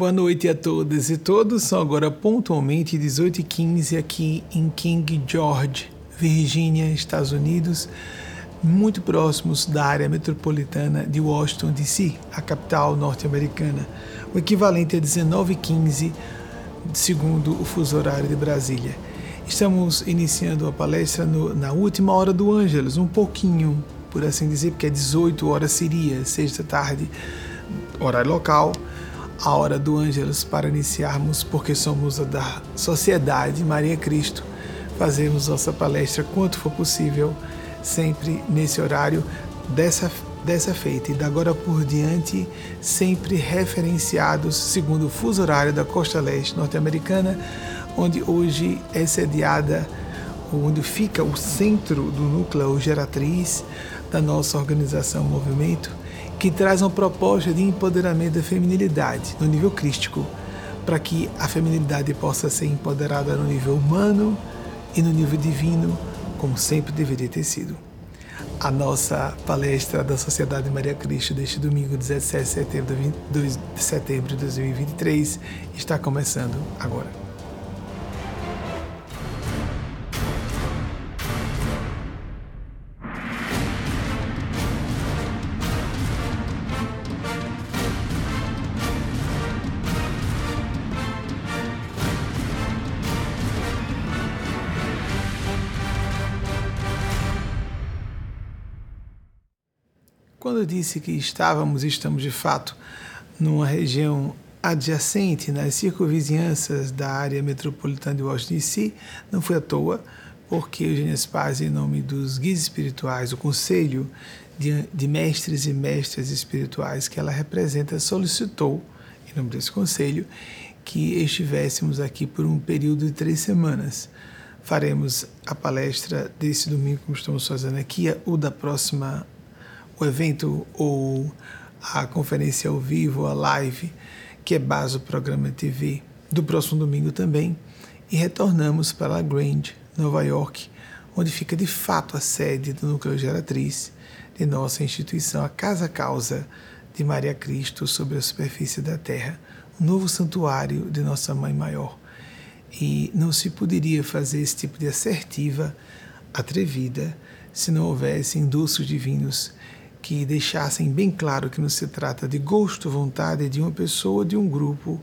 Boa noite a todas e todos. São agora pontualmente 18h15 aqui em King George, Virgínia, Estados Unidos, muito próximos da área metropolitana de Washington, D.C., a capital norte-americana. O equivalente a 19h15, segundo o fuso horário de Brasília. Estamos iniciando a palestra no, na última hora do Ângelos, um pouquinho, por assim dizer, porque é 18 horas seria, sexta tarde, horário local a hora do Ângelos para iniciarmos, porque somos da Sociedade Maria Cristo. Fazemos nossa palestra quanto for possível, sempre nesse horário, dessa, dessa feita e da agora por diante, sempre referenciados segundo o fuso horário da costa leste norte-americana, onde hoje é sediada, onde fica o centro do núcleo geratriz da nossa organização Movimento que traz uma proposta de empoderamento da feminilidade no nível crístico, para que a feminilidade possa ser empoderada no nível humano e no nível divino, como sempre deveria ter sido. A nossa palestra da Sociedade Maria Cristo deste domingo, 17 de setembro de setembro de 2023, está começando agora. Quando disse que estávamos, estamos de fato, numa região adjacente, nas circunvizinhanças da área metropolitana de Washington DC, não foi à toa, porque Eugênia Spaz, em nome dos guias espirituais, o Conselho de, de Mestres e Mestras Espirituais que ela representa, solicitou, em nome desse conselho, que estivéssemos aqui por um período de três semanas. Faremos a palestra desse domingo, como estamos fazendo aqui, o da próxima o evento ou a conferência ao vivo, a live, que é base do programa TV do próximo domingo também, e retornamos para La Grange, Nova York, onde fica de fato a sede do núcleo geratriz de nossa instituição, a Casa Causa de Maria Cristo sobre a superfície da terra, um novo santuário de Nossa Mãe Maior. E não se poderia fazer esse tipo de assertiva atrevida se não houvesse indultos divinos que deixassem bem claro que não se trata de gosto, vontade de uma pessoa, de um grupo,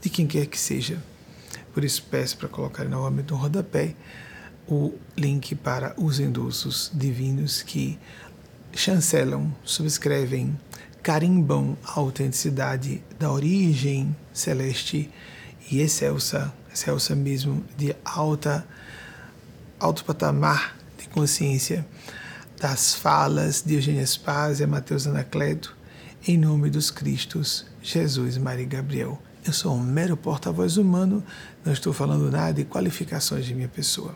de quem quer que seja. Por isso peço para colocar novamente no rodapé o link para os endossos divinos que chancelam, subscrevem, carimbam a autenticidade da origem celeste e excelsa, excelsa mesmo, de alta, alto patamar de consciência das falas de Eugênia Spaz e Mateus Anacleto, em nome dos Cristos, Jesus, Maria e Gabriel. Eu sou um mero porta-voz humano, não estou falando nada de qualificações de minha pessoa.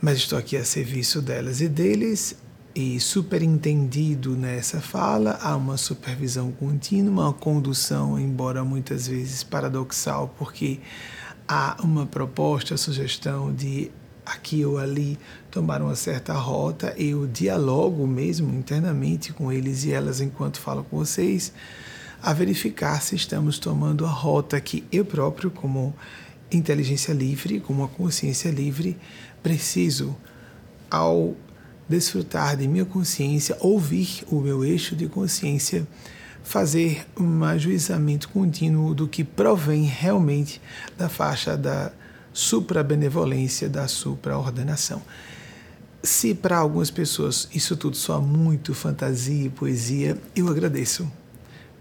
Mas estou aqui a serviço delas e deles, e superintendido nessa fala, há uma supervisão contínua, uma condução, embora muitas vezes paradoxal, porque há uma proposta, sugestão de aqui ou ali tomar uma certa rota, eu dialogo mesmo internamente com eles e elas enquanto falo com vocês, a verificar se estamos tomando a rota que eu próprio, como inteligência livre, como uma consciência livre, preciso, ao desfrutar de minha consciência, ouvir o meu eixo de consciência, fazer um ajuizamento contínuo do que provém realmente da faixa da supra-benevolência da supra-ordenação. Se para algumas pessoas isso tudo soa muito fantasia e poesia, eu agradeço,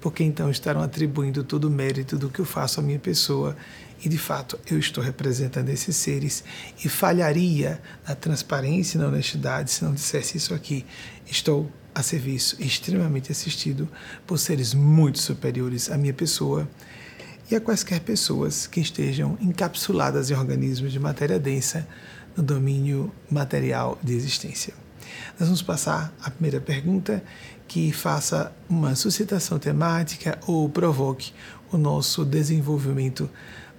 porque então estarão atribuindo todo o mérito do que eu faço à minha pessoa. E de fato eu estou representando esses seres. E falharia na transparência e na honestidade se não dissesse isso aqui. Estou a serviço, extremamente assistido por seres muito superiores à minha pessoa e a quaisquer pessoas que estejam encapsuladas em organismos de matéria densa no domínio material de existência. Nós vamos passar a primeira pergunta que faça uma suscitação temática ou provoque o nosso desenvolvimento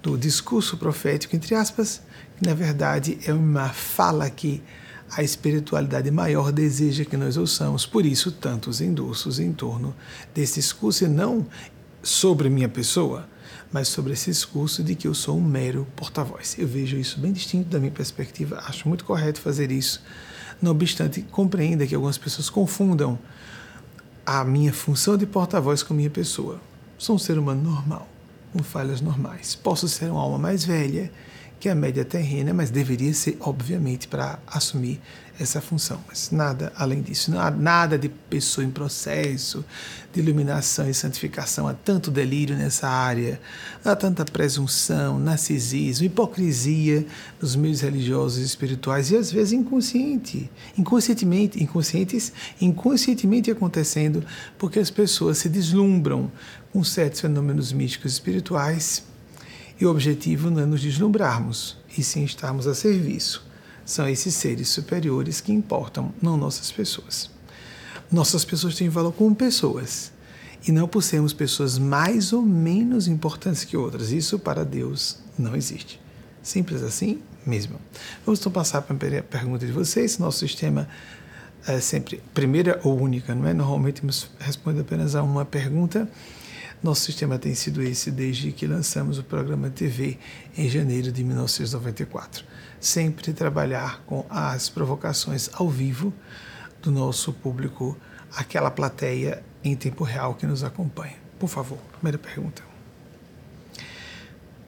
do discurso profético, entre aspas, que na verdade é uma fala que a espiritualidade maior deseja que nós ouçamos, por isso tantos endossos em torno desse discurso e não sobre minha pessoa, mas sobre esse discurso de que eu sou um mero porta-voz. Eu vejo isso bem distinto da minha perspectiva, acho muito correto fazer isso. Não obstante, compreenda que algumas pessoas confundam a minha função de porta-voz com a minha pessoa. Sou um ser humano normal, com falhas normais. Posso ser uma alma mais velha que a média terrena, mas deveria ser, obviamente, para assumir essa função. Mas nada além disso, nada de pessoa em processo de iluminação e santificação. Há tanto delírio nessa área, há tanta presunção, narcisismo, hipocrisia nos meios religiosos e espirituais e às vezes inconsciente, inconscientemente, inconscientes, inconscientemente acontecendo, porque as pessoas se deslumbram com certos fenômenos místicos espirituais e o objetivo não é nos deslumbrarmos, e sim estarmos a serviço. São esses seres superiores que importam, não nossas pessoas. Nossas pessoas têm valor como pessoas, e não por sermos pessoas mais ou menos importantes que outras. Isso para Deus não existe. Simples assim mesmo. Vamos então passar para a pergunta de vocês. Nosso sistema é sempre primeira ou única, não é? Normalmente responde apenas a uma pergunta nosso sistema tem sido esse desde que lançamos o programa TV em janeiro de 1994. Sempre trabalhar com as provocações ao vivo do nosso público, aquela plateia em tempo real que nos acompanha. Por favor, primeira pergunta.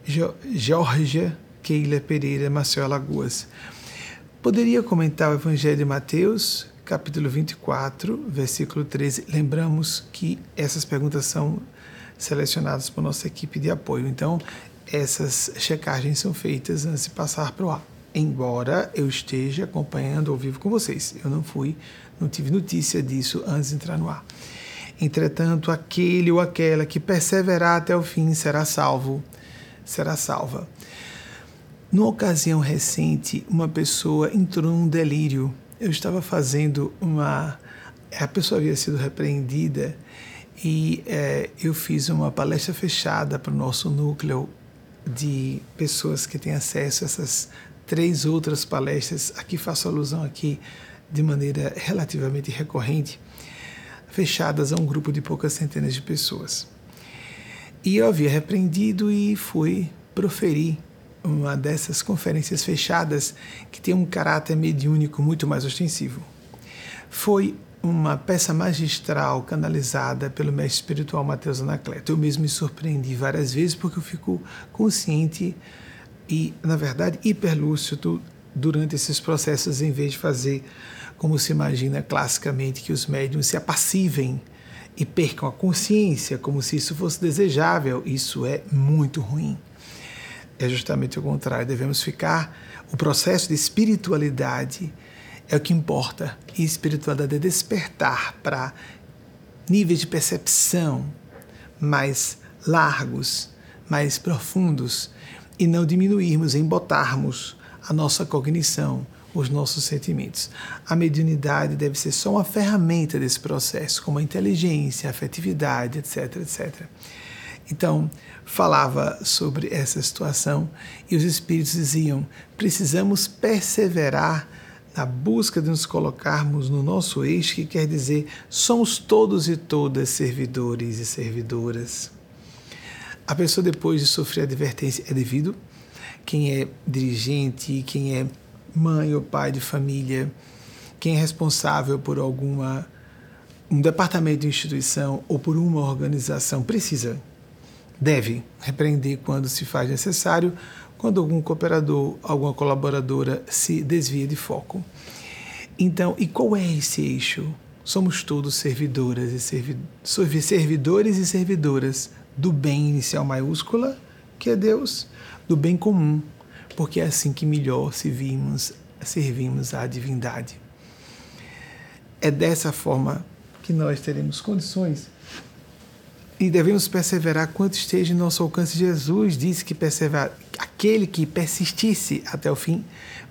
Georgia Keila Pereira Maceió Alagoas. Poderia comentar o Evangelho de Mateus, capítulo 24, versículo 13? Lembramos que essas perguntas são selecionados por nossa equipe de apoio. Então, essas checagens são feitas antes de passar para o ar. Embora eu esteja acompanhando ao vivo com vocês, eu não fui, não tive notícia disso antes de entrar no ar. Entretanto, aquele ou aquela que perseverar até o fim será salvo, será salva. Numa ocasião recente, uma pessoa entrou num delírio. Eu estava fazendo uma. A pessoa havia sido repreendida e é, eu fiz uma palestra fechada para o nosso núcleo de pessoas que têm acesso a essas três outras palestras. Aqui faço alusão aqui de maneira relativamente recorrente, fechadas a um grupo de poucas centenas de pessoas. E eu havia repreendido e fui proferir uma dessas conferências fechadas que tem um caráter mediúnico muito mais ostensivo. Foi uma peça magistral canalizada pelo mestre espiritual Mateus Anacleto. Eu mesmo me surpreendi várias vezes porque eu fico consciente e, na verdade, hiperlúcido durante esses processos, em vez de fazer como se imagina classicamente que os médiums se apassivem e percam a consciência, como se isso fosse desejável. Isso é muito ruim. É justamente o contrário. Devemos ficar. O processo de espiritualidade é o que importa. E espiritualidade é despertar para níveis de percepção mais largos, mais profundos, e não diminuirmos, embotarmos a nossa cognição, os nossos sentimentos. A mediunidade deve ser só uma ferramenta desse processo, como a inteligência, a afetividade, etc, etc. Então, falava sobre essa situação e os espíritos diziam: precisamos perseverar na busca de nos colocarmos no nosso eixo, que quer dizer somos todos e todas servidores e servidoras. A pessoa, depois de sofrer advertência, é devido. Quem é dirigente, quem é mãe ou pai de família, quem é responsável por alguma um departamento de instituição ou por uma organização precisa, deve repreender quando se faz necessário, quando algum cooperador, alguma colaboradora se desvia de foco. Então, e qual é esse eixo? Somos todos servidoras e servi servidores e servidoras do bem inicial maiúscula, que é Deus, do bem comum, porque é assim que melhor servimos, servimos à divindade. É dessa forma que nós teremos condições e devemos perseverar quanto esteja em nosso alcance. Jesus disse que perseverar, aquele que persistisse até o fim,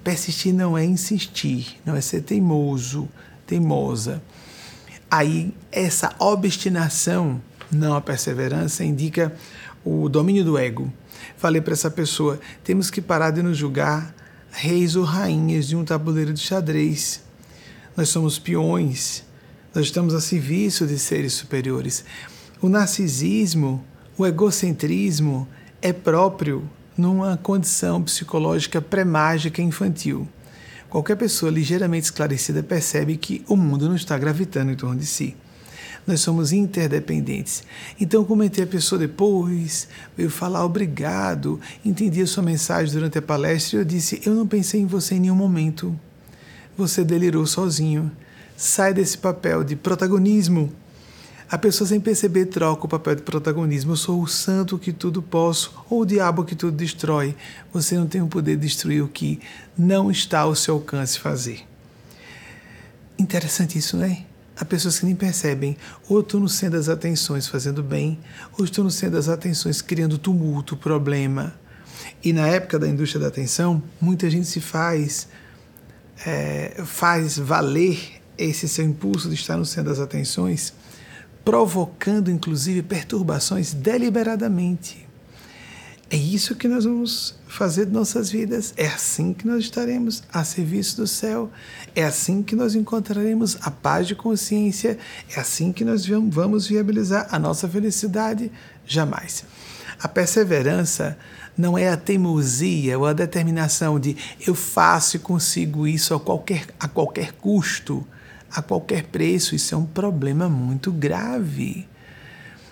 persistir não é insistir, não é ser teimoso, teimosa. Aí essa obstinação, não a perseverança, indica o domínio do ego. Falei para essa pessoa: temos que parar de nos julgar reis ou rainhas de um tabuleiro de xadrez. Nós somos peões, nós estamos a serviço de seres superiores. O narcisismo, O egocentrismo é próprio numa condição psicológica pré-mágica infantil. Qualquer pessoa ligeiramente esclarecida percebe que o mundo não está gravitando em torno de si. Nós somos interdependentes. Então, comentei a pessoa depois, veio falar obrigado, entendi a sua mensagem durante a palestra e eu disse: Eu não pensei em você em nenhum momento. Você delirou sozinho. Sai desse papel de protagonismo a pessoa sem perceber troca o papel de protagonismo. Eu sou o santo que tudo posso, ou o diabo que tudo destrói. Você não tem o poder de destruir o que não está ao seu alcance fazer. Interessante isso, né? Há pessoas que nem percebem, ou estão no centro das atenções fazendo bem, ou estão no centro das atenções criando tumulto, problema. E na época da indústria da atenção, muita gente se faz, é, faz valer esse seu impulso de estar no centro das atenções provocando inclusive perturbações deliberadamente. É isso que nós vamos fazer de nossas vidas. É assim que nós estaremos a serviço do céu. É assim que nós encontraremos a paz de consciência. É assim que nós vamos viabilizar a nossa felicidade. Jamais. A perseverança não é a teimosia ou a determinação de eu faço e consigo isso a qualquer, a qualquer custo a qualquer preço. Isso é um problema muito grave.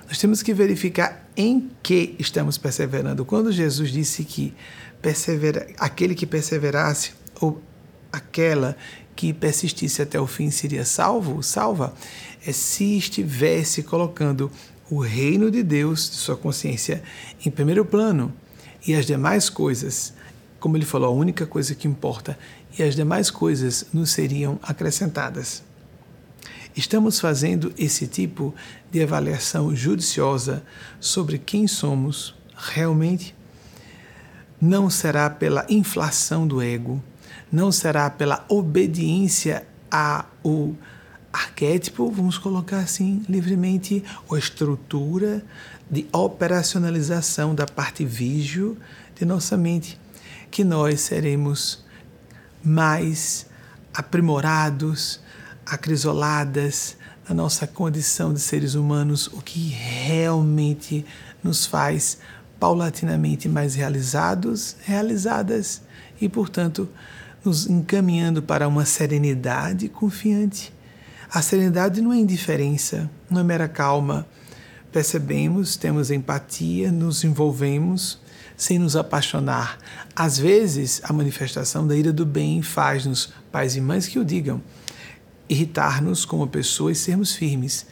Nós temos que verificar em que estamos perseverando. Quando Jesus disse que persevera, aquele que perseverasse ou aquela que persistisse até o fim seria salvo, salva, é se estivesse colocando o reino de Deus, de sua consciência, em primeiro plano e as demais coisas, como ele falou, a única coisa que importa, e as demais coisas nos seriam acrescentadas. Estamos fazendo esse tipo de avaliação judiciosa sobre quem somos realmente? Não será pela inflação do ego, não será pela obediência ao arquétipo, vamos colocar assim livremente, ou estrutura de operacionalização da parte vígio de nossa mente, que nós seremos mais aprimorados, acrisoladas na nossa condição de seres humanos, o que realmente nos faz paulatinamente mais realizados, realizadas e, portanto, nos encaminhando para uma serenidade confiante. A serenidade não é indiferença, não é mera calma. Percebemos, temos empatia, nos envolvemos sem nos apaixonar. Às vezes, a manifestação da ira do bem faz-nos, pais e mães que o digam, irritar-nos como pessoas e sermos firmes.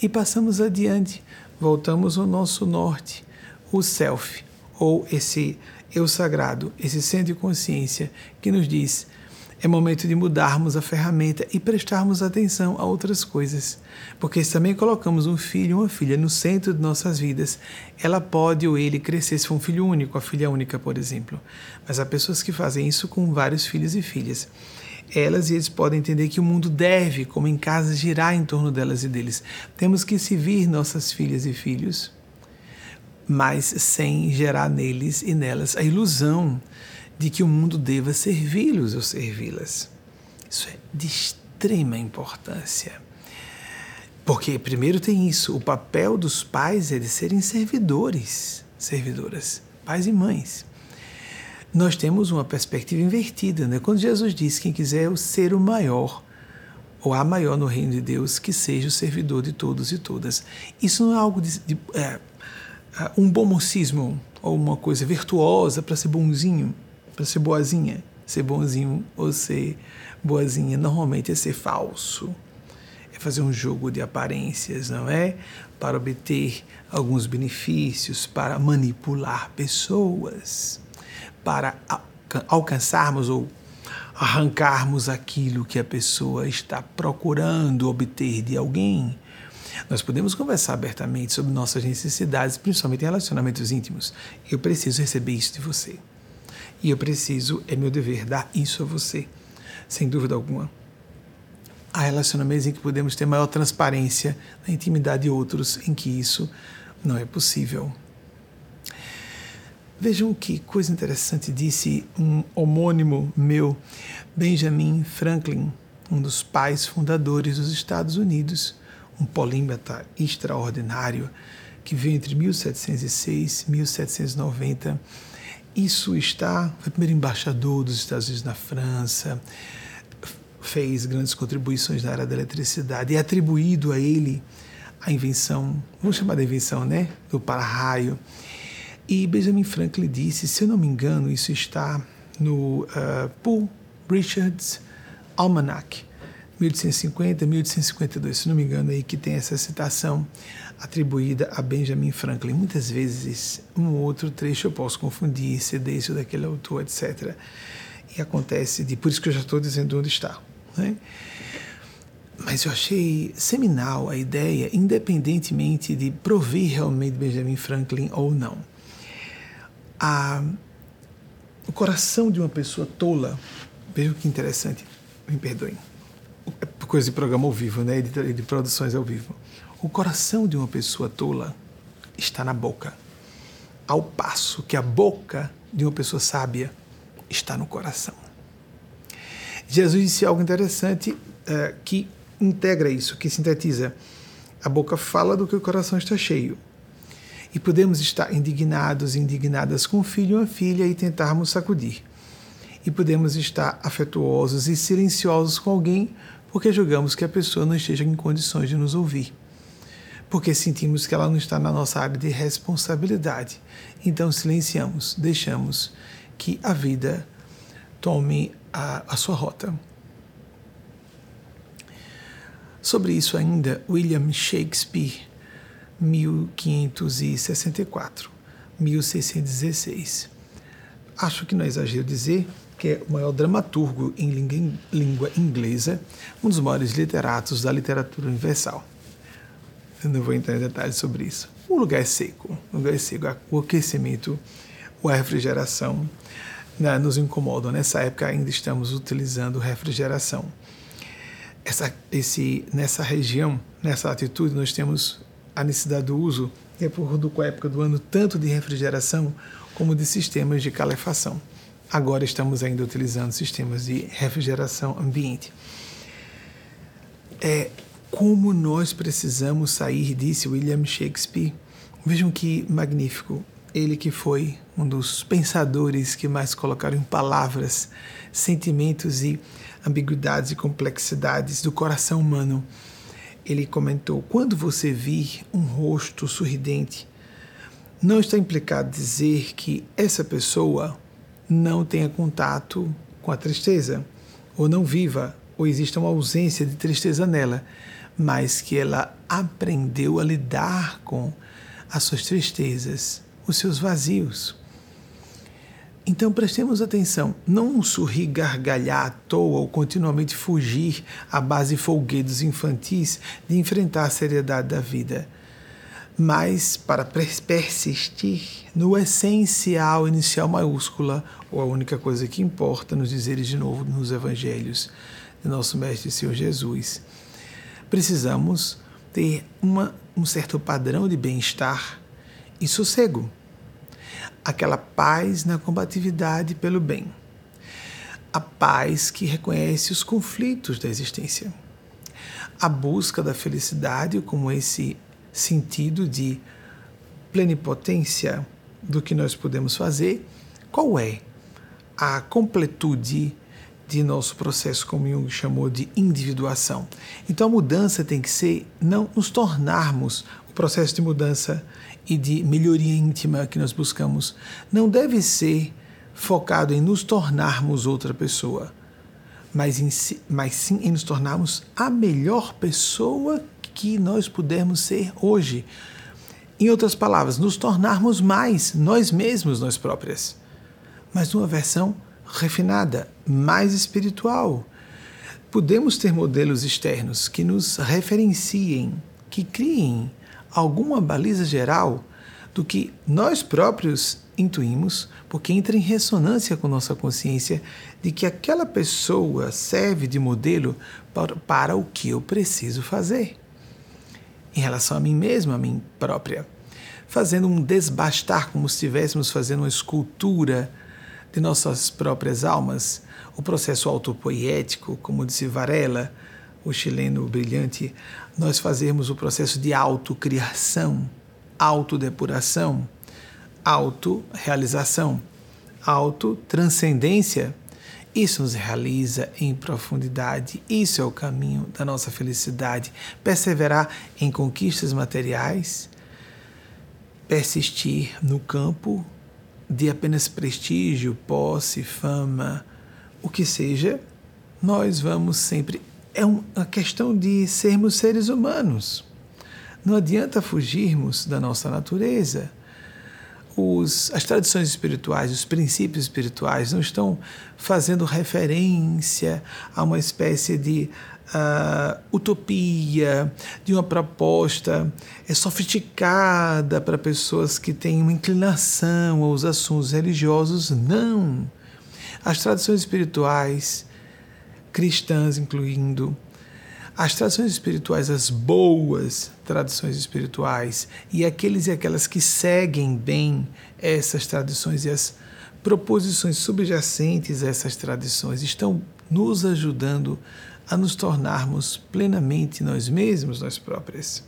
E passamos adiante, voltamos ao nosso norte, o self, ou esse eu sagrado, esse centro de consciência que nos diz: é momento de mudarmos a ferramenta e prestarmos atenção a outras coisas. Porque se também colocamos um filho ou uma filha no centro de nossas vidas, ela pode ou ele crescer se for um filho único, a filha única, por exemplo. Mas há pessoas que fazem isso com vários filhos e filhas elas e eles podem entender que o mundo deve, como em casa, girar em torno delas e deles. Temos que servir nossas filhas e filhos, mas sem gerar neles e nelas a ilusão de que o mundo deva servi-los ou servi-las. Isso é de extrema importância. Porque, primeiro, tem isso: o papel dos pais é de serem servidores, servidoras, pais e mães nós temos uma perspectiva invertida. Né? Quando Jesus diz: quem quiser ser o maior, ou a maior no reino de Deus, que seja o servidor de todos e todas. Isso não é algo de, de é, é um bom mocismo ou uma coisa virtuosa para ser bonzinho, para ser boazinha. Ser bonzinho ou ser boazinha normalmente é ser falso. É fazer um jogo de aparências, não é? Para obter alguns benefícios, para manipular pessoas para alcançarmos ou arrancarmos aquilo que a pessoa está procurando obter de alguém. Nós podemos conversar abertamente sobre nossas necessidades, principalmente em relacionamentos íntimos. Eu preciso receber isso de você. E eu preciso, é meu dever, dar isso a você, sem dúvida alguma. Há relacionamentos em que podemos ter maior transparência na intimidade de outros, em que isso não é possível. Vejam que coisa interessante disse um homônimo meu, Benjamin Franklin, um dos pais fundadores dos Estados Unidos, um polímata extraordinário que veio entre 1706 e 1790. Isso está, foi primeiro embaixador dos Estados Unidos na França, fez grandes contribuições na área da eletricidade e é atribuído a ele a invenção, vamos chamar de invenção, né, do para-raio. E Benjamin Franklin disse, se eu não me engano, isso está no uh, Paul Richards Almanac, 1850, 1852, se não me engano, aí que tem essa citação atribuída a Benjamin Franklin. Muitas vezes, um ou outro trecho eu posso confundir, ser desse ou daquele autor, etc. E acontece, de, por isso que eu já estou dizendo onde está. Né? Mas eu achei seminal a ideia, independentemente de provir realmente Benjamin Franklin ou não. A, o coração de uma pessoa tola, veja que interessante, me perdoem, é coisa de programa ao vivo, né? de, de produções ao vivo. O coração de uma pessoa tola está na boca, ao passo que a boca de uma pessoa sábia está no coração. Jesus disse algo interessante uh, que integra isso, que sintetiza. A boca fala do que o coração está cheio. E podemos estar indignados, indignadas com um filho ou uma filha e tentarmos sacudir. E podemos estar afetuosos e silenciosos com alguém porque julgamos que a pessoa não esteja em condições de nos ouvir. Porque sentimos que ela não está na nossa área de responsabilidade. Então silenciamos, deixamos que a vida tome a, a sua rota. Sobre isso ainda, William Shakespeare, 1564, 1616. Acho que não é exagero dizer que é o maior dramaturgo em língua inglesa, um dos maiores literatos da literatura universal. Eu não vou entrar em detalhes sobre isso. O lugar é seco, o lugar é seco, o aquecimento, a refrigeração né, nos incomodam. Nessa época ainda estamos utilizando refrigeração essa, esse, nessa região, nessa latitude, nós temos a necessidade do uso, de acordo com a época do ano, tanto de refrigeração como de sistemas de calefação. Agora estamos ainda utilizando sistemas de refrigeração ambiente. É como nós precisamos sair, disse William Shakespeare. Vejam que magnífico. Ele que foi um dos pensadores que mais colocaram em palavras sentimentos e ambiguidades e complexidades do coração humano. Ele comentou: quando você vir um rosto sorridente, não está implicado dizer que essa pessoa não tenha contato com a tristeza, ou não viva, ou exista uma ausência de tristeza nela, mas que ela aprendeu a lidar com as suas tristezas, os seus vazios. Então prestemos atenção, não sorrir gargalhar à toa ou continuamente fugir à base folguedos infantis de enfrentar a seriedade da vida, mas para persistir no essencial inicial maiúscula, ou a única coisa que importa nos dizeres de novo nos evangelhos de nosso Mestre Senhor Jesus. Precisamos ter uma, um certo padrão de bem-estar e sossego. Aquela paz na combatividade pelo bem, a paz que reconhece os conflitos da existência, a busca da felicidade como esse sentido de plenipotência do que nós podemos fazer, qual é a completude de nosso processo, como Jung chamou de individuação. Então a mudança tem que ser não nos tornarmos o processo de mudança e de melhoria íntima que nós buscamos não deve ser focado em nos tornarmos outra pessoa, mas, em, mas sim em nos tornarmos a melhor pessoa que nós pudermos ser hoje. Em outras palavras, nos tornarmos mais nós mesmos, nós próprias, mas numa versão refinada, mais espiritual. Podemos ter modelos externos que nos referenciem, que criem alguma baliza geral do que nós próprios intuímos, porque entra em ressonância com nossa consciência de que aquela pessoa serve de modelo para, para o que eu preciso fazer em relação a mim mesmo, a mim própria. Fazendo um desbastar, como se estivéssemos fazendo uma escultura de nossas próprias almas, o processo autopoético, como disse Varela, o chileno brilhante, nós fazermos o processo de autocriação autodepuração, autorrealização, autotranscendência. Isso nos realiza em profundidade. Isso é o caminho da nossa felicidade. Perseverar em conquistas materiais, persistir no campo de apenas prestígio, posse, fama, o que seja, nós vamos sempre. É uma questão de sermos seres humanos. Não adianta fugirmos da nossa natureza. Os, as tradições espirituais, os princípios espirituais não estão fazendo referência a uma espécie de uh, utopia, de uma proposta é sofisticada para pessoas que têm uma inclinação aos assuntos religiosos. Não. As tradições espirituais, cristãs incluindo, as tradições espirituais, as boas tradições espirituais, e aqueles e aquelas que seguem bem essas tradições e as proposições subjacentes a essas tradições estão nos ajudando a nos tornarmos plenamente nós mesmos, nós próprios.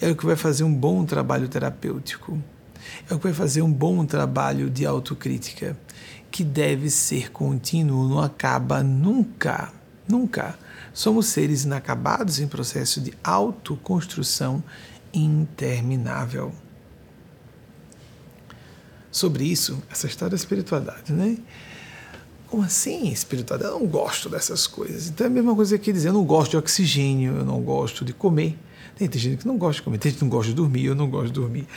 É o que vai fazer um bom trabalho terapêutico. É o que vai fazer um bom trabalho de autocrítica, que deve ser contínuo, não acaba nunca, nunca. Somos seres inacabados em processo de autoconstrução interminável. Sobre isso, essa história da espiritualidade, né? Como assim espiritualidade? Eu não gosto dessas coisas. Então é a mesma coisa que dizer, eu não gosto de oxigênio, eu não gosto de comer. Tem, tem gente que não gosta de comer, tem gente que não gosta de dormir, eu não gosto de dormir.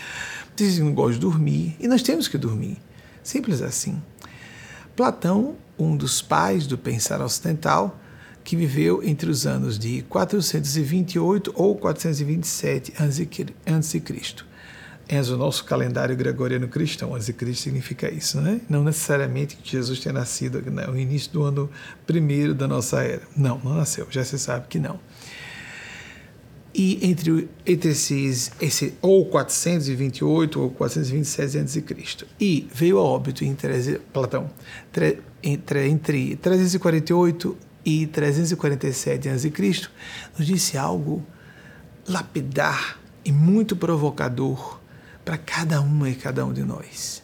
Tem gente que não gosta de dormir, e nós temos que dormir. Simples assim. Platão, um dos pais do pensar ocidental, que viveu entre os anos de 428 ou 427 a.C é o nosso calendário gregoriano cristão. Antes de Cristo significa isso, né? Não necessariamente que Jesus tenha nascido no né, início do ano primeiro da nossa era. Não, não nasceu. Já se sabe que não. E entre, entre esses, esse ou 428 ou 427 a.C. E veio a óbito em Platão, entre, entre 348 e 347 a.C., nos disse algo lapidar e muito provocador para cada uma e cada um de nós.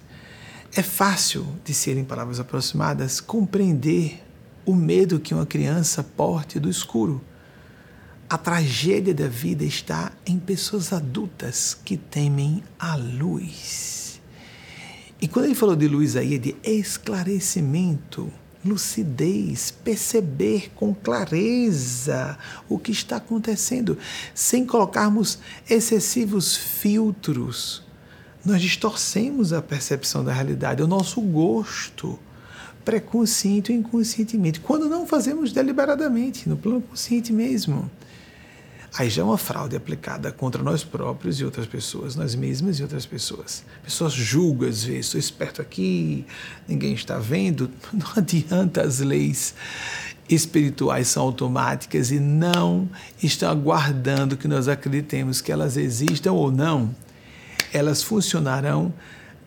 É fácil, de ser em palavras aproximadas, compreender o medo que uma criança porte do escuro. A tragédia da vida está em pessoas adultas que temem a luz. E quando ele falou de luz aí, é de esclarecimento, lucidez, perceber com clareza o que está acontecendo, sem colocarmos excessivos filtros nós distorcemos a percepção da realidade, o nosso gosto, pré-consciente ou inconscientemente, quando não fazemos deliberadamente, no plano consciente mesmo. Aí já é uma fraude aplicada contra nós próprios e outras pessoas, nós mesmas e outras pessoas. Pessoas julgam às vezes, estou esperto aqui, ninguém está vendo. Não adianta, as leis espirituais são automáticas e não estão aguardando que nós acreditemos que elas existam ou não elas funcionarão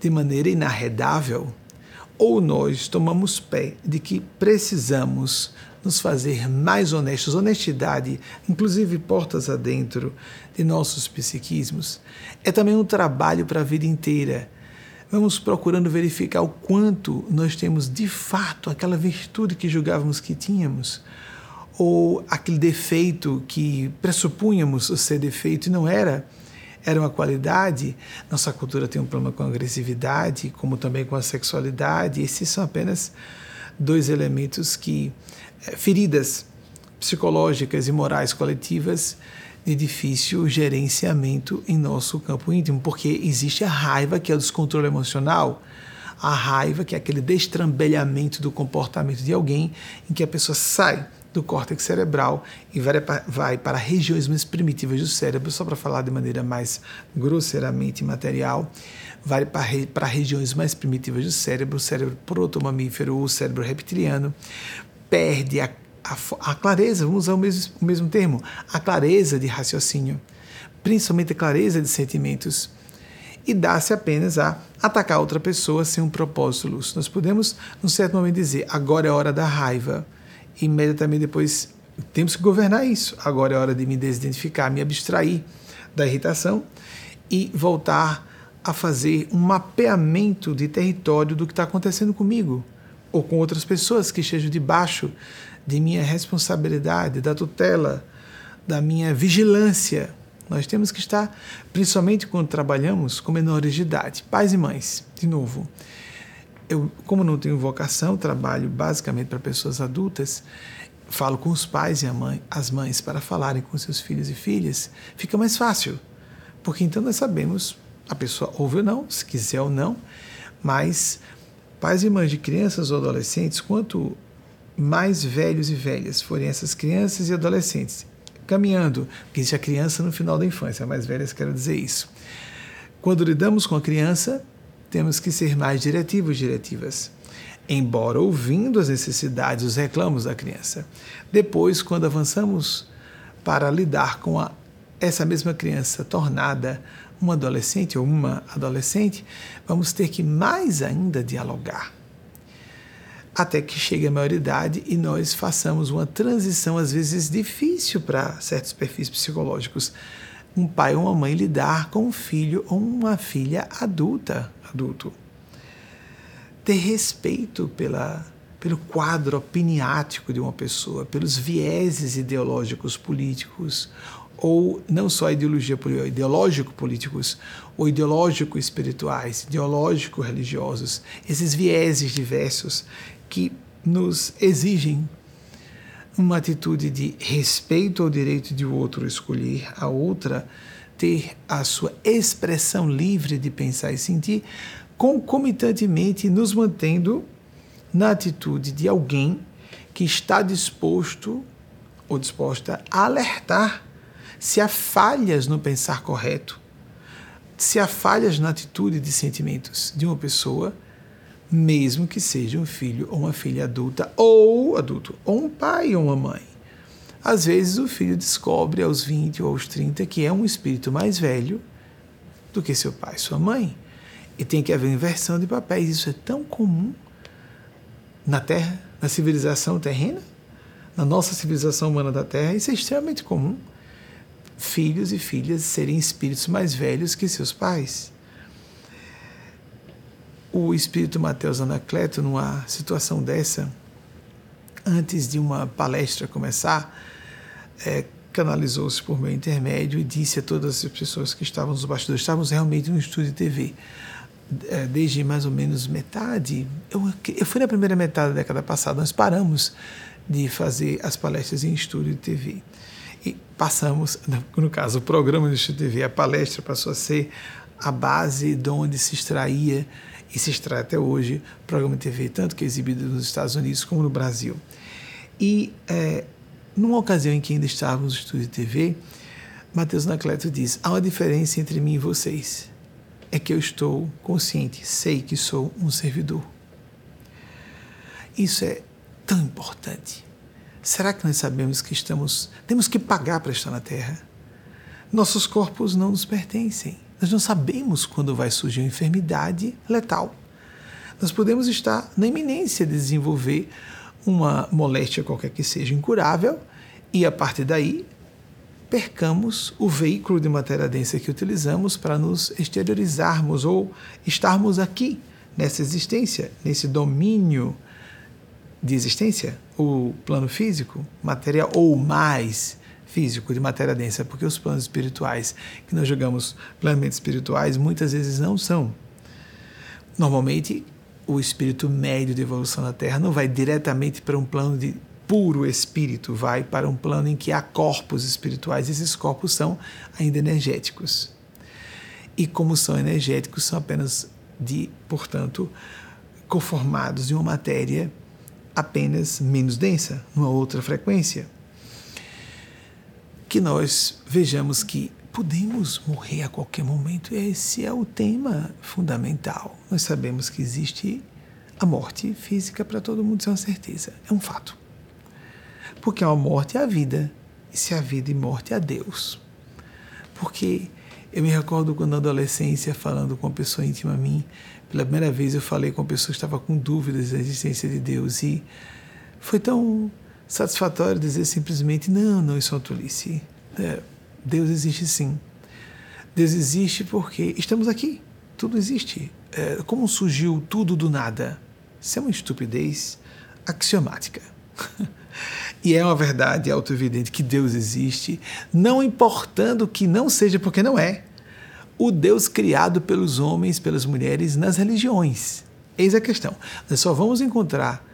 de maneira inarredável, ou nós tomamos pé de que precisamos nos fazer mais honestos, honestidade, inclusive portas adentro de nossos psiquismos, é também um trabalho para a vida inteira. Vamos procurando verificar o quanto nós temos de fato aquela virtude que julgávamos que tínhamos, ou aquele defeito que pressupunhamos ser defeito e não era era uma qualidade. Nossa cultura tem um problema com a agressividade, como também com a sexualidade. Esses são apenas dois elementos que é, feridas psicológicas e morais coletivas de difícil gerenciamento em nosso campo íntimo, porque existe a raiva, que é o descontrole emocional, a raiva, que é aquele destrambelhamento do comportamento de alguém, em que a pessoa sai do córtex cerebral e vai para, regiões mais primitivas do cérebro, só para falar de maneira mais grosseiramente material, vai para, regiões mais primitivas do cérebro, o cérebro protomamífero o cérebro reptiliano, perde a, a, a clareza, vamos usar o mesmo, o mesmo termo, a clareza de raciocínio, principalmente a clareza de sentimentos e dá-se apenas a atacar outra pessoa sem um propósito lúcido. Nós podemos, num certo momento, dizer: agora é hora da raiva imediatamente depois temos que governar isso. Agora é hora de me desidentificar, me abstrair da irritação e voltar a fazer um mapeamento de território do que está acontecendo comigo ou com outras pessoas que estejam debaixo de minha responsabilidade, da tutela, da minha vigilância. Nós temos que estar, principalmente quando trabalhamos com menores de idade, pais e mães, de novo. Eu, como não tenho vocação, trabalho basicamente para pessoas adultas, falo com os pais e mãe, as mães para falarem com seus filhos e filhas, fica mais fácil. Porque então nós sabemos, a pessoa ouve ou não, se quiser ou não, mas pais e mães de crianças ou adolescentes, quanto mais velhos e velhas forem essas crianças e adolescentes, caminhando, porque existe a criança no final da infância, mais velhas quero dizer isso. Quando lidamos com a criança, temos que ser mais diretivos, diretivas, embora ouvindo as necessidades, os reclamos da criança. Depois, quando avançamos para lidar com a, essa mesma criança tornada um adolescente ou uma adolescente, vamos ter que mais ainda dialogar. Até que chegue a maioridade e nós façamos uma transição, às vezes difícil para certos perfis psicológicos. Um pai ou uma mãe lidar com um filho ou uma filha adulta, adulto. Ter respeito pela, pelo quadro opiniático de uma pessoa, pelos vieses ideológicos políticos ou não só ideologia ideológico políticos ou ideológico espirituais, ideológico religiosos, esses vieses diversos que nos exigem uma atitude de respeito ao direito de outro escolher, a outra ter a sua expressão livre de pensar e sentir, concomitantemente nos mantendo na atitude de alguém que está disposto ou disposta a alertar se há falhas no pensar correto, se há falhas na atitude de sentimentos de uma pessoa, mesmo que seja um filho ou uma filha adulta, ou adulto, ou um pai ou uma mãe. Às vezes o filho descobre aos 20 ou aos 30 que é um espírito mais velho do que seu pai sua mãe. E tem que haver inversão de papéis. Isso é tão comum na Terra, na civilização terrena, na nossa civilização humana da Terra, isso é extremamente comum filhos e filhas serem espíritos mais velhos que seus pais. O espírito Mateus Anacleto, numa situação dessa, antes de uma palestra começar, é, canalizou-se por meu intermédio e disse a todas as pessoas que estavam nos bastidores, estávamos realmente no estúdio de TV, é, desde mais ou menos metade, eu, eu fui na primeira metade da década passada, nós paramos de fazer as palestras em estúdio de TV. E passamos, no caso, o programa do Instituto TV, a palestra passou a ser a base de onde se extraía e se extrai até hoje programa de TV, tanto que é exibido nos Estados Unidos como no Brasil. E é, numa ocasião em que ainda estávamos no estúdio de TV, Mateus Nacleto diz: há uma diferença entre mim e vocês. É que eu estou consciente, sei que sou um servidor. Isso é tão importante. Será que nós sabemos que estamos temos que pagar para estar na Terra? Nossos corpos não nos pertencem. Nós não sabemos quando vai surgir uma enfermidade letal. Nós podemos estar na iminência de desenvolver uma moléstia qualquer que seja incurável e a partir daí percamos o veículo de matéria densa que utilizamos para nos exteriorizarmos ou estarmos aqui nessa existência, nesse domínio de existência, o plano físico, material ou mais físico de matéria densa, porque os planos espirituais que nós jogamos plenamente espirituais muitas vezes não são. Normalmente, o espírito médio de evolução na Terra não vai diretamente para um plano de puro espírito, vai para um plano em que há corpos espirituais, e esses corpos são ainda energéticos. E como são energéticos, são apenas de, portanto, conformados de uma matéria apenas menos densa, numa outra frequência. Que nós vejamos que podemos morrer a qualquer momento, esse é o tema fundamental. Nós sabemos que existe a morte física para todo mundo, isso é uma certeza, é um fato. Porque a morte é a vida, e se a vida e morte é Deus. Porque eu me recordo quando na adolescência, falando com uma pessoa íntima a mim, pela primeira vez eu falei com uma pessoa que estava com dúvidas da existência de Deus e foi tão satisfatório dizer simplesmente: não, não, isso é uma tolice. É, Deus existe sim. Deus existe porque estamos aqui. Tudo existe. É, como surgiu tudo do nada? Isso é uma estupidez axiomática. e é uma verdade autoevidente que Deus existe, não importando que não seja porque não é. O Deus criado pelos homens, pelas mulheres nas religiões. Eis a questão. Nós só vamos encontrar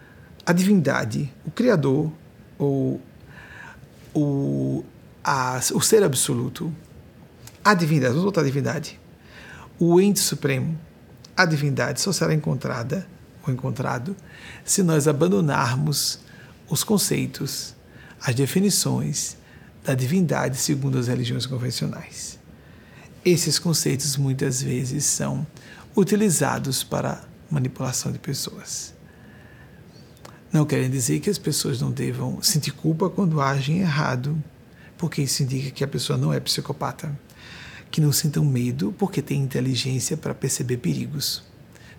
a divindade, o Criador, ou o, a, o ser absoluto, a divindade, à divindade, o ente supremo, a divindade só será encontrada ou encontrado se nós abandonarmos os conceitos, as definições da divindade segundo as religiões convencionais. Esses conceitos muitas vezes são utilizados para manipulação de pessoas. Não querem dizer que as pessoas não devam sentir culpa quando agem errado, porque isso indica que a pessoa não é psicopata. Que não sintam medo porque têm inteligência para perceber perigos.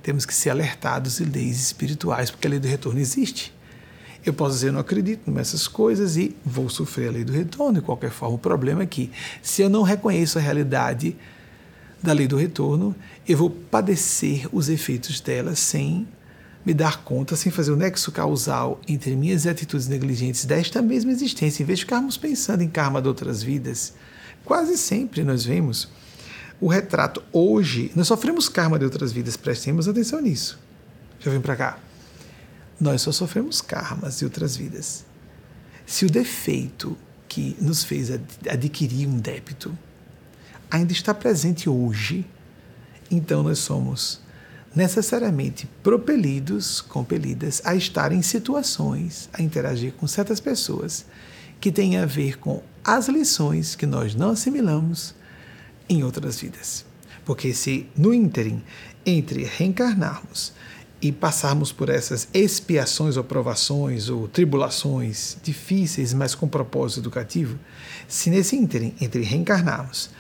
Temos que ser alertados de leis espirituais, porque a lei do retorno existe. Eu posso dizer, não acredito nessas coisas e vou sofrer a lei do retorno de qualquer forma. O problema é que, se eu não reconheço a realidade da lei do retorno, eu vou padecer os efeitos dela sem me dar conta, sem fazer o nexo causal entre minhas atitudes negligentes desta mesma existência, em vez de ficarmos pensando em karma de outras vidas. Quase sempre nós vemos o retrato hoje, nós sofremos karma de outras vidas, prestemos atenção nisso. Já vim para cá. Nós só sofremos karmas de outras vidas. Se o defeito que nos fez adquirir um débito ainda está presente hoje, então nós somos necessariamente propelidos, compelidas a estar em situações, a interagir com certas pessoas que têm a ver com as lições que nós não assimilamos em outras vidas. Porque se no ínterim, entre reencarnarmos e passarmos por essas expiações ou provações ou tribulações difíceis, mas com propósito educativo, se nesse ínterim, entre reencarnarmos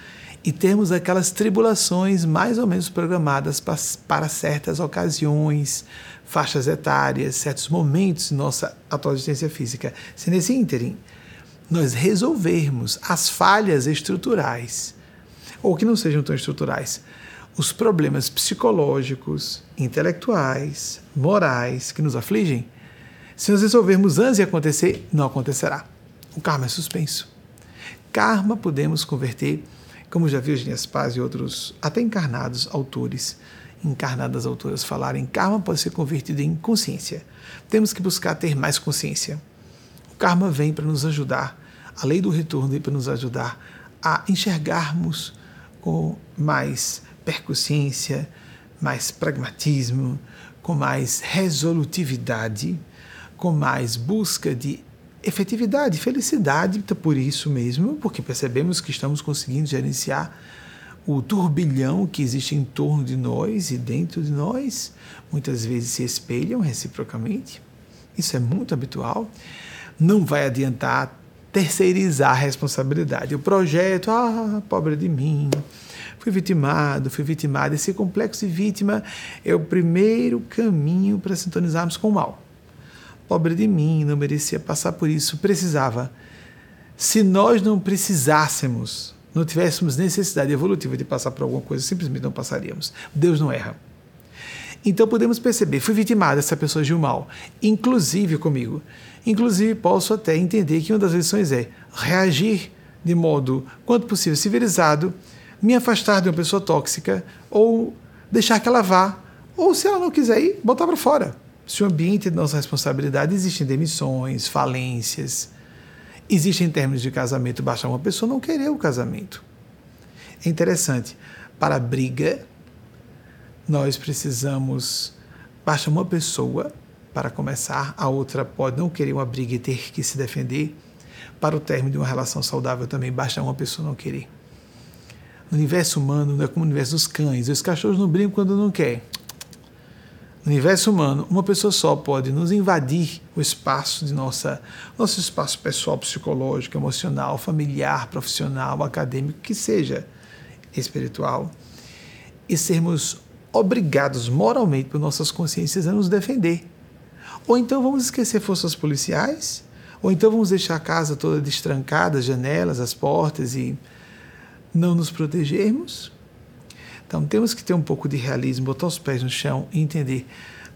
e termos aquelas tribulações mais ou menos programadas para, para certas ocasiões, faixas etárias, certos momentos de nossa atual existência física, se nesse ínterim nós resolvermos as falhas estruturais, ou que não sejam tão estruturais, os problemas psicológicos, intelectuais, morais que nos afligem, se nós resolvermos antes de acontecer, não acontecerá. O karma é suspenso. Karma podemos converter, como já viu Genias Paz e outros, até encarnados autores, encarnadas autoras falarem, karma pode ser convertido em consciência. Temos que buscar ter mais consciência. O karma vem para nos ajudar, a lei do retorno vem para nos ajudar a enxergarmos com mais percussência, mais pragmatismo, com mais resolutividade, com mais busca de efetividade, felicidade, por isso mesmo, porque percebemos que estamos conseguindo gerenciar o turbilhão que existe em torno de nós e dentro de nós, muitas vezes se espelham reciprocamente. Isso é muito habitual. Não vai adiantar terceirizar a responsabilidade. O projeto, ah, pobre de mim, fui vitimado, fui vitimado. Esse complexo de vítima é o primeiro caminho para sintonizarmos com o mal. Pobre de mim, não merecia passar por isso, precisava. Se nós não precisássemos, não tivéssemos necessidade evolutiva de passar por alguma coisa, simplesmente não passaríamos. Deus não erra. Então podemos perceber, fui vitimado, essa pessoa agiu mal, inclusive comigo. Inclusive, posso até entender que uma das lições é reagir de modo, quanto possível, civilizado, me afastar de uma pessoa tóxica ou deixar que ela vá, ou se ela não quiser ir, botar para fora. Se o ambiente de nossa responsabilidade existem demissões, falências, existem termos de casamento, basta uma pessoa não querer o casamento. É interessante. Para a briga, nós precisamos, basta uma pessoa para começar, a outra pode não querer uma briga e ter que se defender. Para o término de uma relação saudável também basta uma pessoa não querer. No universo humano não é como no universo dos cães. Os cachorros não brincam quando não quer. No universo humano, uma pessoa só pode nos invadir o espaço de nossa, nosso espaço pessoal, psicológico, emocional, familiar, profissional, acadêmico, que seja espiritual, e sermos obrigados moralmente por nossas consciências a nos defender. Ou então vamos esquecer forças policiais, ou então vamos deixar a casa toda destrancada, as janelas, as portas e não nos protegermos. Então temos que ter um pouco de realismo, botar os pés no chão e entender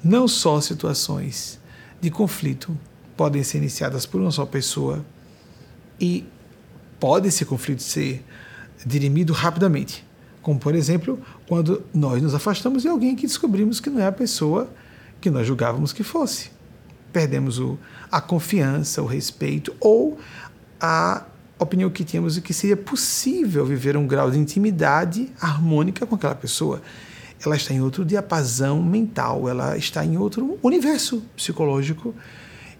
não só situações de conflito podem ser iniciadas por uma só pessoa e pode esse conflito ser dirimido rapidamente. Como, por exemplo, quando nós nos afastamos de alguém que descobrimos que não é a pessoa que nós julgávamos que fosse. Perdemos o, a confiança, o respeito ou a opinião que tínhamos de que seria possível viver um grau de intimidade harmônica com aquela pessoa. Ela está em outro diapasão mental, ela está em outro universo psicológico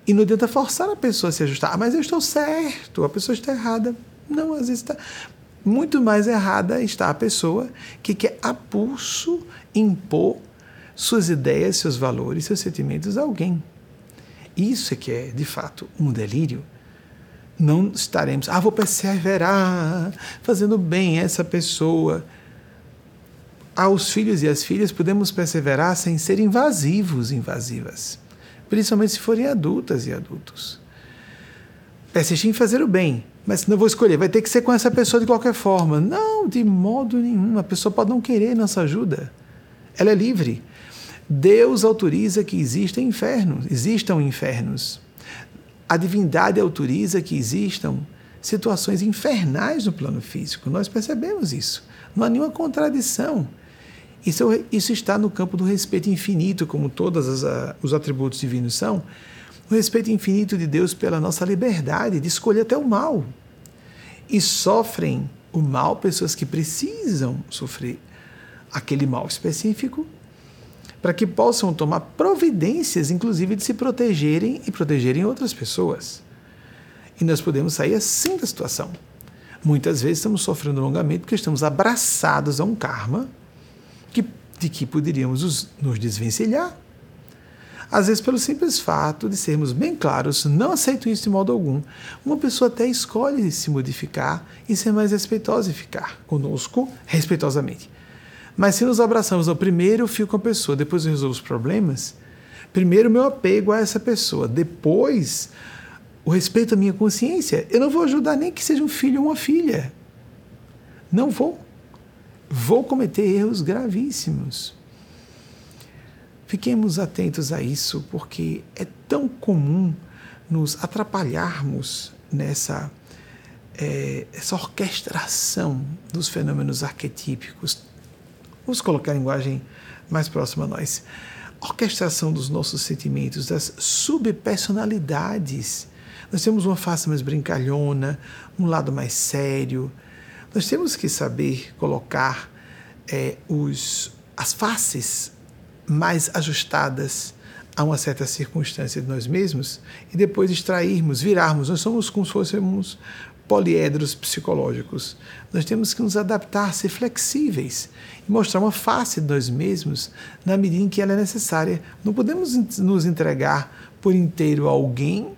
e não adianta forçar a pessoa a se ajustar. Ah, mas eu estou certo, a pessoa está errada. Não, às vezes está. Muito mais errada está a pessoa que quer a pulso impor suas ideias, seus valores, seus sentimentos a alguém. Isso é que é, de fato, um delírio. Não estaremos, ah, vou perseverar, fazendo bem a essa pessoa. Aos filhos e às filhas podemos perseverar sem ser invasivos, invasivas principalmente se forem adultas e adultos. Persistir em fazer o bem, mas não vou escolher, vai ter que ser com essa pessoa de qualquer forma. Não, de modo nenhum. A pessoa pode não querer nossa ajuda. Ela é livre. Deus autoriza que existam infernos, existam infernos. A divindade autoriza que existam situações infernais no plano físico. Nós percebemos isso. Não há nenhuma contradição. Isso, isso está no campo do respeito infinito, como todos os atributos divinos são, o respeito infinito de Deus pela nossa liberdade de escolher até o mal. E sofrem o mal pessoas que precisam sofrer aquele mal específico para que possam tomar providências, inclusive de se protegerem e protegerem outras pessoas. E nós podemos sair assim da situação. Muitas vezes estamos sofrendo longamente porque estamos abraçados a um karma que, de que poderíamos os, nos desvencilhar. Às vezes, pelo simples fato de sermos bem claros, não aceito isso de modo algum. Uma pessoa até escolhe se modificar e ser mais respeitosa e ficar conosco respeitosamente. Mas se nos abraçamos no primeiro, eu fico com a pessoa, depois eu resolvo os problemas. Primeiro, meu apego a essa pessoa, depois, o respeito à minha consciência. Eu não vou ajudar nem que seja um filho ou uma filha. Não vou vou cometer erros gravíssimos. Fiquemos atentos a isso, porque é tão comum nos atrapalharmos nessa é, essa orquestração dos fenômenos arquetípicos. Vamos colocar a linguagem mais próxima a nós. Orquestração dos nossos sentimentos, das subpersonalidades. Nós temos uma face mais brincalhona, um lado mais sério, nós temos que saber colocar é, os, as faces mais ajustadas a uma certa circunstância de nós mesmos e depois extrairmos, virarmos. Nós somos como se fôssemos poliedros psicológicos. Nós temos que nos adaptar, ser flexíveis e mostrar uma face de nós mesmos na medida em que ela é necessária. Não podemos nos entregar por inteiro a alguém,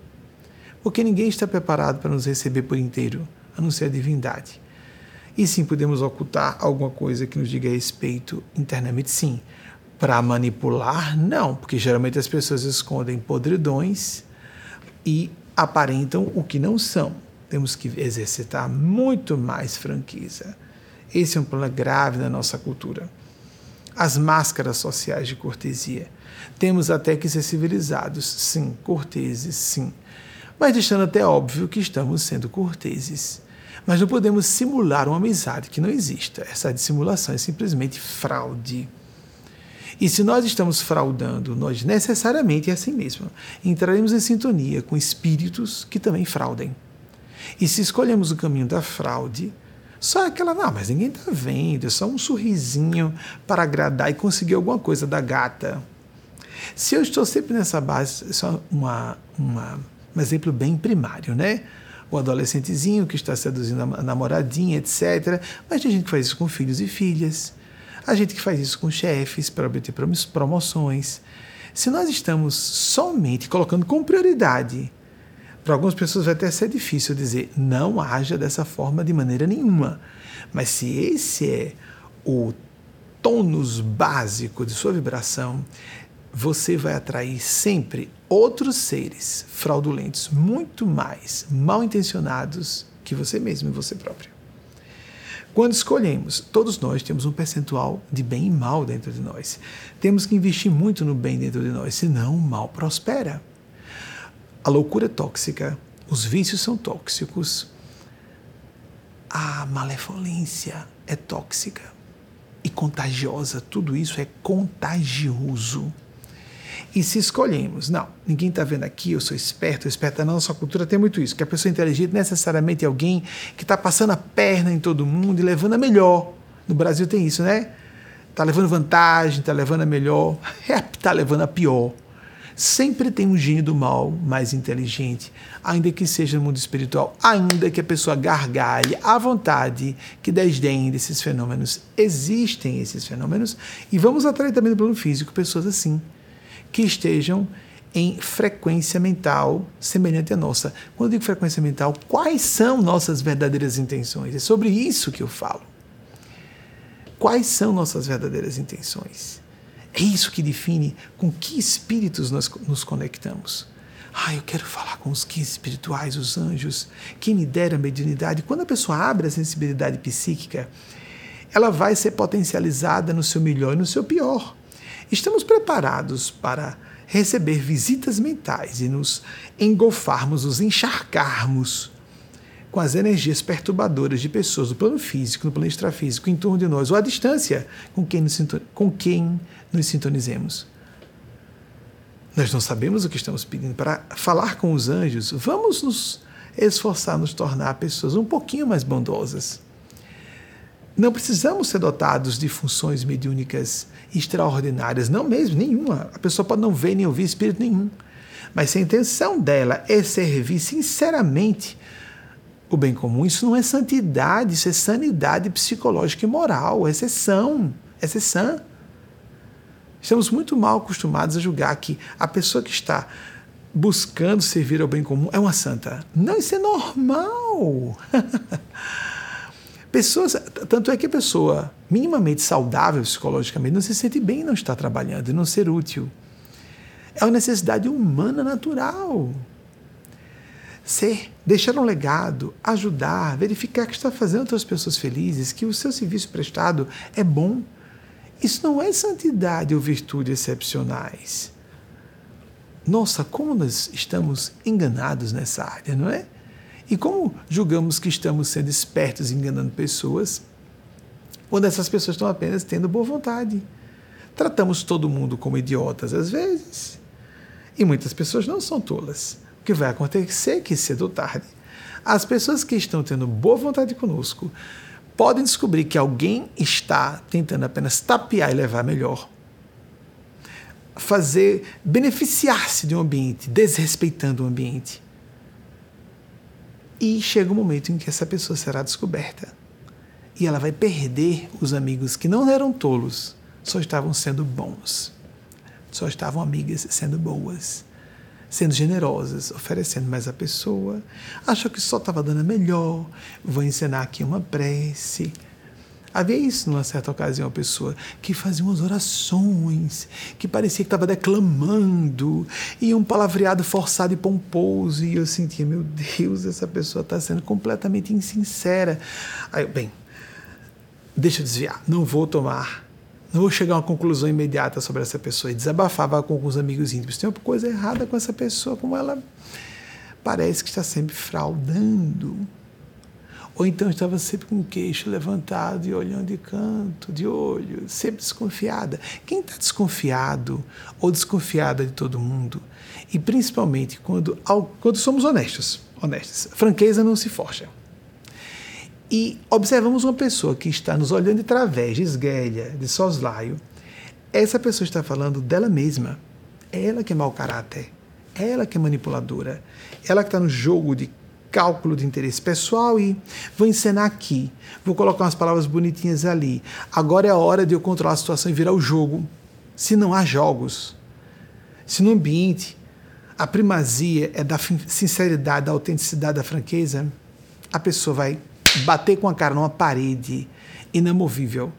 porque ninguém está preparado para nos receber por inteiro, a não ser a divindade. E sim, podemos ocultar alguma coisa que nos diga respeito internamente, sim. Para manipular, não, porque geralmente as pessoas escondem podridões e aparentam o que não são. Temos que exercitar muito mais franqueza. Esse é um problema grave na nossa cultura. As máscaras sociais de cortesia. Temos até que ser civilizados, sim, corteses, sim. Mas deixando até óbvio que estamos sendo corteses mas não podemos simular uma amizade que não exista. Essa dissimulação é simplesmente fraude. E se nós estamos fraudando, nós necessariamente é assim mesmo. Entraremos em sintonia com espíritos que também fraudem. E se escolhemos o caminho da fraude, só aquela, não, mas ninguém está vendo, é só um sorrisinho para agradar e conseguir alguma coisa da gata. Se eu estou sempre nessa base, só uma, uma, um exemplo bem primário, né? o adolescentezinho que está seduzindo a namoradinha, etc. Mas tem gente que faz isso com filhos e filhas. A gente que faz isso com chefes para obter promoções. Se nós estamos somente colocando como prioridade, para algumas pessoas vai até ser difícil dizer não haja dessa forma de maneira nenhuma. Mas se esse é o tônus básico de sua vibração, você vai atrair sempre outros seres fraudulentos, muito mais mal intencionados que você mesmo e você próprio. Quando escolhemos, todos nós temos um percentual de bem e mal dentro de nós. Temos que investir muito no bem dentro de nós, senão o mal prospera. A loucura é tóxica, os vícios são tóxicos, a malevolência é tóxica e contagiosa, tudo isso é contagioso. E se escolhemos, não, ninguém está vendo aqui, eu sou esperto, esperta, na nossa cultura tem muito isso, que a pessoa inteligente necessariamente é alguém que está passando a perna em todo mundo e levando a melhor. No Brasil tem isso, né? Está levando vantagem, está levando a melhor, está levando a pior. Sempre tem um gênio do mal mais inteligente, ainda que seja no mundo espiritual, ainda que a pessoa gargalhe à vontade, que desdém desses fenômenos. Existem esses fenômenos e vamos atrair também no plano físico pessoas assim que estejam em frequência mental semelhante à nossa. Quando eu digo frequência mental, quais são nossas verdadeiras intenções? É sobre isso que eu falo. Quais são nossas verdadeiras intenções? É isso que define com que espíritos nós nos conectamos. Ah, eu quero falar com os guias espirituais, os anjos, quem me dera a mediunidade. Quando a pessoa abre a sensibilidade psíquica, ela vai ser potencializada no seu melhor e no seu pior. Estamos preparados para receber visitas mentais e nos engolfarmos, nos encharcarmos com as energias perturbadoras de pessoas do plano físico, no plano extrafísico, em torno de nós, ou à distância com quem nos, com quem nos sintonizemos. Nós não sabemos o que estamos pedindo. Para falar com os anjos, vamos nos esforçar, nos tornar pessoas um pouquinho mais bondosas. Não precisamos ser dotados de funções mediúnicas extraordinárias, não mesmo, nenhuma. A pessoa pode não ver nem ouvir espírito nenhum. Mas se a intenção dela é servir sinceramente o bem comum, isso não é santidade, isso é sanidade psicológica e moral, exceção, é exceção. Estamos muito mal acostumados a julgar que a pessoa que está buscando servir ao bem comum é uma santa. Não, isso é normal. Pessoas, tanto é que a pessoa minimamente saudável psicologicamente não se sente bem em não estar trabalhando e não ser útil. É uma necessidade humana natural. Ser, deixar um legado, ajudar, verificar que está fazendo outras pessoas felizes, que o seu serviço prestado é bom. Isso não é santidade ou virtude excepcionais. Nossa, como nós estamos enganados nessa área, não é? E como julgamos que estamos sendo espertos enganando pessoas, quando essas pessoas estão apenas tendo boa vontade? Tratamos todo mundo como idiotas às vezes. E muitas pessoas não são tolas. O que vai acontecer é que cedo ou tarde, as pessoas que estão tendo boa vontade conosco podem descobrir que alguém está tentando apenas tapear e levar melhor. Fazer beneficiar-se de um ambiente, desrespeitando o ambiente. E chega um momento em que essa pessoa será descoberta. E ela vai perder os amigos que não eram tolos, só estavam sendo bons. Só estavam amigas sendo boas, sendo generosas, oferecendo mais à pessoa. Achou que só estava dando a melhor. Vou ensinar aqui uma prece Havia isso numa certa ocasião, uma pessoa que fazia umas orações, que parecia que estava declamando, e um palavreado forçado e pomposo, e eu sentia, meu Deus, essa pessoa está sendo completamente insincera. Aí, bem, deixa eu desviar, não vou tomar, não vou chegar a uma conclusão imediata sobre essa pessoa, e desabafava com alguns amigos íntimos. Tem uma coisa errada com essa pessoa, como ela parece que está sempre fraudando ou então estava sempre com o queixo levantado e olhando de canto, de olho, sempre desconfiada. Quem está desconfiado ou desconfiada de todo mundo, e principalmente quando, quando somos honestos, honestos, franqueza não se forja. E observamos uma pessoa que está nos olhando de través, de esguelha, de soslaio, essa pessoa está falando dela mesma. É ela que é mau caráter. É ela que é manipuladora. Ela que está no jogo de cálculo de interesse pessoal e vou encenar aqui, vou colocar umas palavras bonitinhas ali. Agora é a hora de eu controlar a situação e virar o jogo. Se não há jogos, se no ambiente a primazia é da sinceridade, da autenticidade, da franqueza, a pessoa vai bater com a cara numa parede inamovível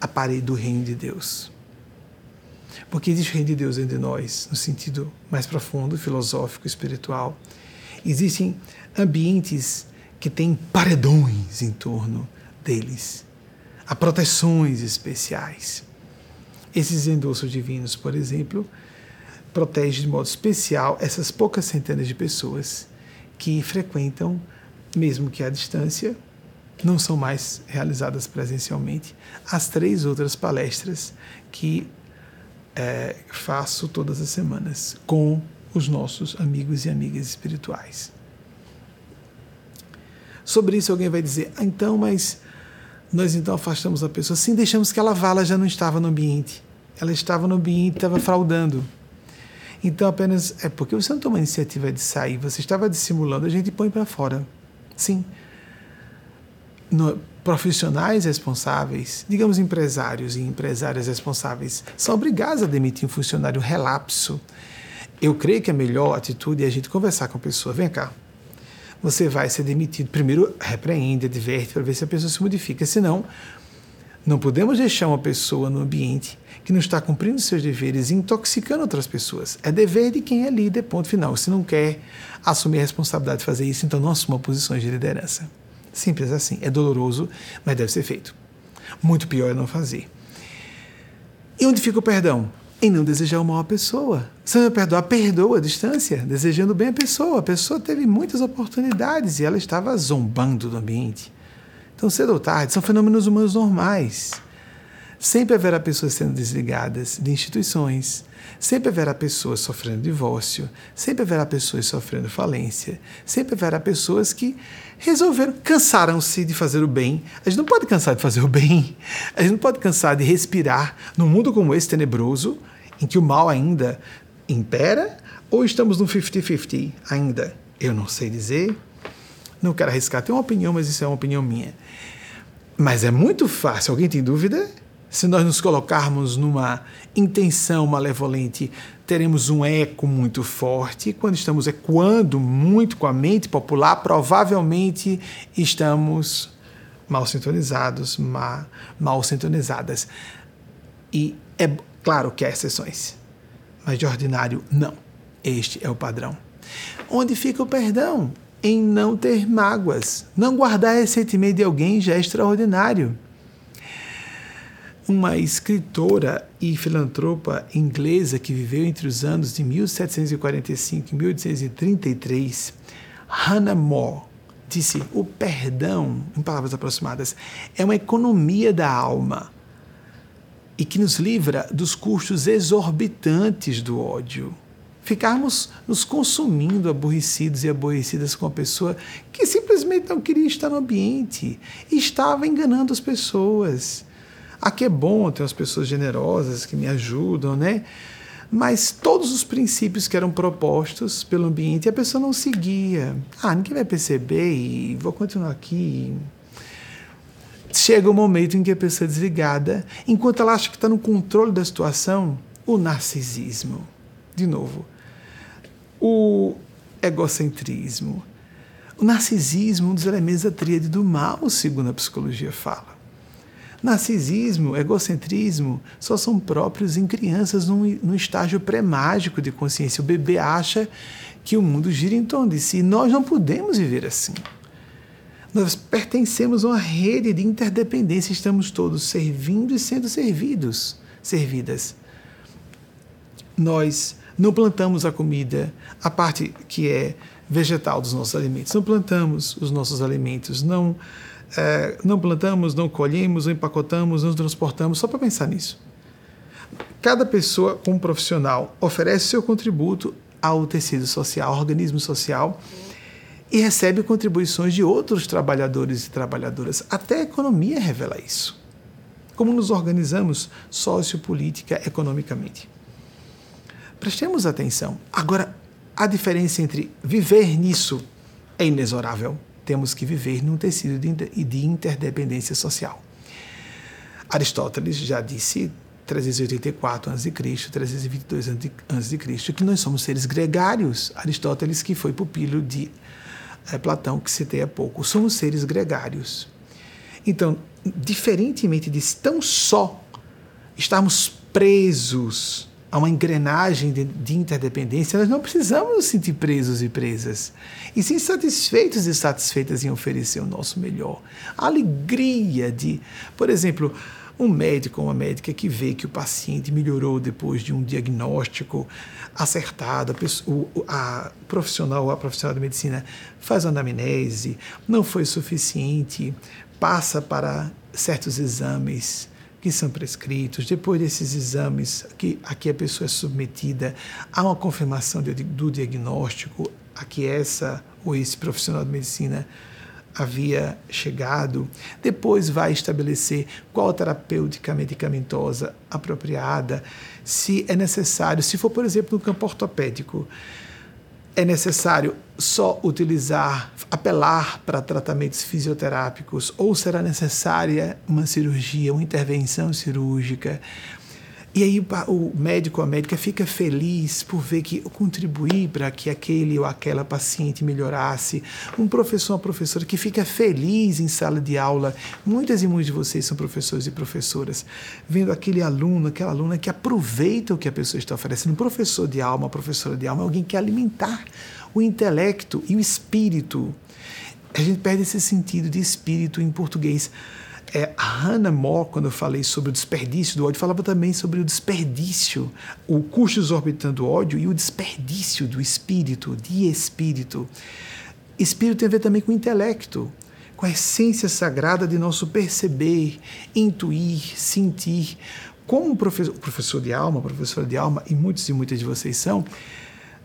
a parede do reino de Deus. Porque existe o reino de Deus dentro de nós, no sentido mais profundo, filosófico, espiritual. Existem ambientes que têm paredões em torno deles, a proteções especiais. Esses endossos divinos, por exemplo, protegem de modo especial essas poucas centenas de pessoas que frequentam, mesmo que à distância, não são mais realizadas presencialmente, as três outras palestras que é, faço todas as semanas com os nossos amigos e amigas espirituais. Sobre isso alguém vai dizer, ah, então, mas nós então afastamos a pessoa. Sim, deixamos que ela vá, ela já não estava no ambiente. Ela estava no ambiente, estava fraudando. Então apenas é porque você não tomou a iniciativa de sair, você estava dissimulando, a gente põe para fora. Sim. No, profissionais responsáveis, digamos empresários e empresárias responsáveis, são obrigados a demitir um funcionário relapso. Eu creio que a melhor atitude é a gente conversar com a pessoa. Vem cá. Você vai ser demitido. Primeiro, repreende, adverte para ver se a pessoa se modifica. Senão, não podemos deixar uma pessoa no ambiente que não está cumprindo seus deveres e intoxicando outras pessoas. É dever de quem é líder, ponto final. Se não quer assumir a responsabilidade de fazer isso, então não assuma posições de liderança. Simples assim. É doloroso, mas deve ser feito. Muito pior é não fazer. E onde fica o perdão? Em não desejar o mal à pessoa. Se não perdoar, perdoa a distância, desejando bem a pessoa. A pessoa teve muitas oportunidades e ela estava zombando do ambiente. Então, cedo ou tarde, são fenômenos humanos normais. Sempre haverá pessoas sendo desligadas de instituições, sempre haverá pessoas sofrendo divórcio, sempre haverá pessoas sofrendo falência, sempre haverá pessoas que resolveram, cansaram-se de fazer o bem. A gente não pode cansar de fazer o bem, a gente não pode cansar de respirar num mundo como esse tenebroso, em que o mal ainda impera, ou estamos no 50-50 ainda? Eu não sei dizer, não quero arriscar, tenho uma opinião, mas isso é uma opinião minha. Mas é muito fácil, alguém tem dúvida? Se nós nos colocarmos numa intenção malevolente, teremos um eco muito forte. Quando estamos ecoando muito com a mente popular, provavelmente estamos mal sintonizados, mal, mal sintonizadas. E é claro que há exceções, mas de ordinário, não. Este é o padrão. Onde fica o perdão? Em não ter mágoas. Não guardar ressentimento de alguém já é extraordinário uma escritora e filantropa inglesa que viveu entre os anos de 1745 e 1833, Hannah More, disse: o perdão, em palavras aproximadas, é uma economia da alma e que nos livra dos custos exorbitantes do ódio. Ficarmos nos consumindo aborrecidos e aborrecidas com a pessoa que simplesmente não queria estar no ambiente e estava enganando as pessoas Aqui é bom ter as pessoas generosas que me ajudam, né? Mas todos os princípios que eram propostos pelo ambiente a pessoa não seguia. Ah, ninguém vai perceber e vou continuar aqui. Chega o momento em que a pessoa é desligada, enquanto ela acha que está no controle da situação, o narcisismo. De novo, o egocentrismo. O narcisismo, um dos elementos da tríade do mal, segundo a psicologia fala. Narcisismo, egocentrismo só são próprios em crianças num, num estágio pré-mágico de consciência. O bebê acha que o mundo gira em torno de si. Nós não podemos viver assim. Nós pertencemos a uma rede de interdependência, estamos todos servindo e sendo servidos, servidas. Nós não plantamos a comida, a parte que é vegetal dos nossos alimentos, não plantamos os nossos alimentos, não é, não plantamos, não colhemos, não empacotamos, não transportamos, só para pensar nisso. Cada pessoa, como profissional, oferece seu contributo ao tecido social, ao organismo social, e recebe contribuições de outros trabalhadores e trabalhadoras. Até a economia revela isso. Como nos organizamos sociopolítica economicamente. Prestemos atenção. Agora, a diferença entre viver nisso é inexorável temos que viver num tecido de interdependência social. Aristóteles já disse 384 a.C., 322 a.C., que nós somos seres gregários. Aristóteles, que foi pupilo de é, Platão, que citei há pouco, somos seres gregários. Então, diferentemente de tão só estarmos presos há uma engrenagem de, de, interdependência, nós não precisamos nos sentir presos e presas. E sim satisfeitos e satisfeitas em oferecer o nosso melhor. A alegria de, por exemplo, um médico ou uma médica que vê que o paciente melhorou depois de um diagnóstico acertado, a, pessoa, a profissional ou a profissional de medicina faz uma anamnese, não foi suficiente, passa para certos exames que são prescritos, depois desses exames que a pessoa é submetida a uma confirmação de, do diagnóstico a que essa ou esse profissional de medicina havia chegado, depois vai estabelecer qual terapêutica medicamentosa apropriada, se é necessário, se for, por exemplo, no campo ortopédico, é necessário só utilizar, apelar para tratamentos fisioterápicos ou será necessária uma cirurgia, uma intervenção cirúrgica? E aí o médico ou a médica fica feliz por ver que eu contribuí para que aquele ou aquela paciente melhorasse. Um professor, uma professora que fica feliz em sala de aula. Muitas e muitos de vocês são professores e professoras, vendo aquele aluno, aquela aluna que aproveita o que a pessoa está oferecendo. Um professor de alma, uma professora de alma, alguém que alimentar o intelecto e o espírito. A gente perde esse sentido de espírito em português. É, Hannah More, quando eu falei sobre o desperdício do ódio, falava também sobre o desperdício, o custo exorbitante do ódio e o desperdício do espírito, de espírito. Espírito tem a ver também com o intelecto, com a essência sagrada de nosso perceber, intuir, sentir. Como professor, professor de alma, professora de alma, e muitos e muitas de vocês são,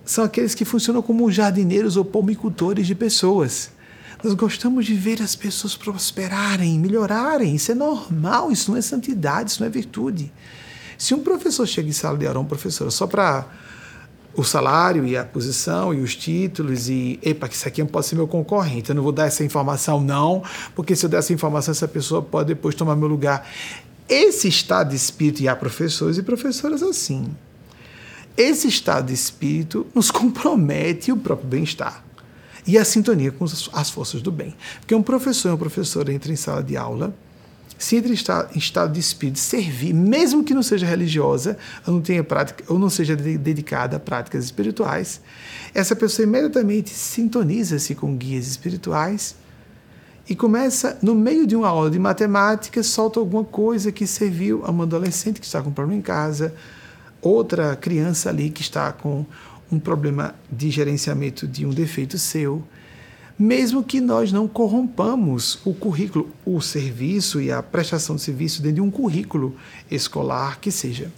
são aqueles que funcionam como jardineiros ou palmicultores de pessoas nós gostamos de ver as pessoas prosperarem, melhorarem. Isso é normal, isso não é santidade, isso não é virtude. Se um professor chega em sala de aula, um professor, só para o salário e a posição e os títulos e, epa, que isso aqui não pode ser meu concorrente, eu não vou dar essa informação não, porque se eu der essa informação, essa pessoa pode depois tomar meu lugar. Esse estado de espírito, e há professores e professoras assim, esse estado de espírito nos compromete o próprio bem-estar e a sintonia com as forças do bem. Porque um professor e uma professora entram em sala de aula, se entra em estado de espírito, servir, mesmo que não seja religiosa, ou não tenha prática, ou não seja dedicada a práticas espirituais, essa pessoa imediatamente sintoniza-se com guias espirituais e começa, no meio de uma aula de matemática, solta alguma coisa que serviu a uma adolescente que está com problema em casa, outra criança ali que está com um problema de gerenciamento de um defeito seu, mesmo que nós não corrompamos o currículo, o serviço e a prestação de serviço dentro de um currículo escolar que seja.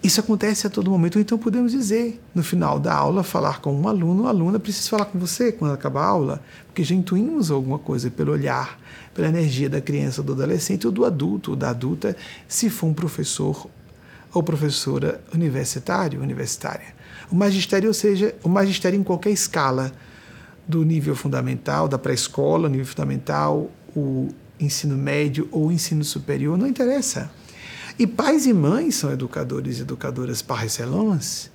Isso acontece a todo momento, então podemos dizer, no final da aula, falar com um aluno, aluna, precisa falar com você quando acabar a aula, porque já intuímos alguma coisa pelo olhar, pela energia da criança, do adolescente ou do adulto ou da adulta, se for um professor ou professora universitário, universitária. O magistério, ou seja, o magistério em qualquer escala, do nível fundamental, da pré-escola, nível fundamental, o ensino médio ou ensino superior, não interessa. E pais e mães são educadores e educadoras par excellence,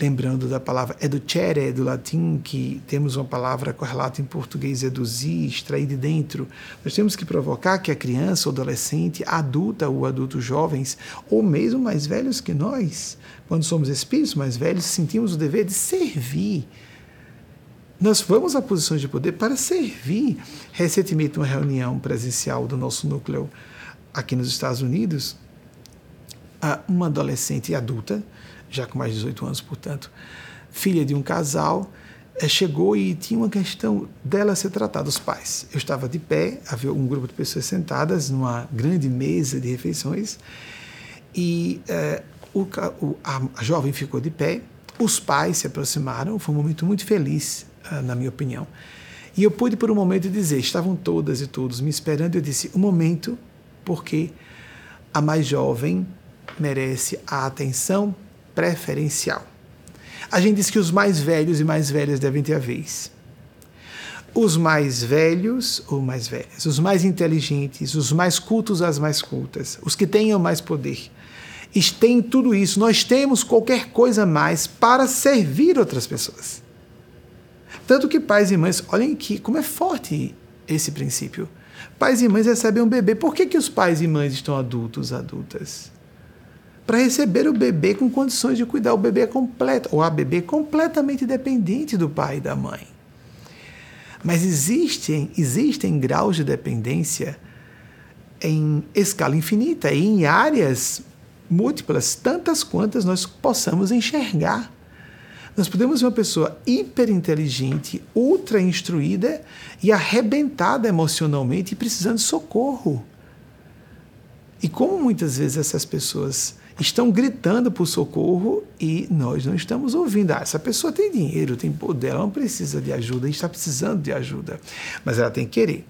lembrando da palavra educere, do latim, que temos uma palavra correlata em português, eduzir, extrair de dentro. Nós temos que provocar que a criança, o adolescente, adulta ou adultos jovens, ou mesmo mais velhos que nós, quando somos espíritos mais velhos, sentimos o dever de servir. Nós vamos a posições de poder para servir. Recentemente, uma reunião presencial do nosso núcleo aqui nos Estados Unidos, uma adolescente adulta, já com mais de 18 anos, portanto, filha de um casal, eh, chegou e tinha uma questão dela ser tratada, os pais. Eu estava de pé, havia um grupo de pessoas sentadas numa grande mesa de refeições e é, o, o, a, a, jovem ficou de pé, os pais se aproximaram, foi um momento muito feliz, uh, na minha opinião. E eu pude por um momento dizer, estavam todas e todos me esperando, eu disse, um momento, porque a mais jovem merece a atenção preferencial. A gente diz que os mais velhos e mais velhas devem ter a vez. Os mais velhos ou mais velhas, os mais inteligentes, os mais cultos as mais cultas, os que tenham mais poder, têm tudo isso. Nós temos qualquer coisa mais para servir outras pessoas. Tanto que pais e mães, olhem aqui como é forte esse princípio. Pais e mães recebem um bebê. Por que, que os pais e mães estão adultos, adultas? Para receber o bebê com condições de cuidar. O bebê é completo, ou a bebê completamente dependente do pai e da mãe. Mas existem, existem graus de dependência em escala infinita e em áreas múltiplas, tantas quantas nós possamos enxergar. Nós podemos ver uma pessoa hiperinteligente, ultra instruída e arrebentada emocionalmente e precisando de socorro. E como muitas vezes essas pessoas estão gritando por socorro e nós não estamos ouvindo. Ah, essa pessoa tem dinheiro, tem poder, ela não precisa de ajuda, está precisando de ajuda, mas ela tem que querer.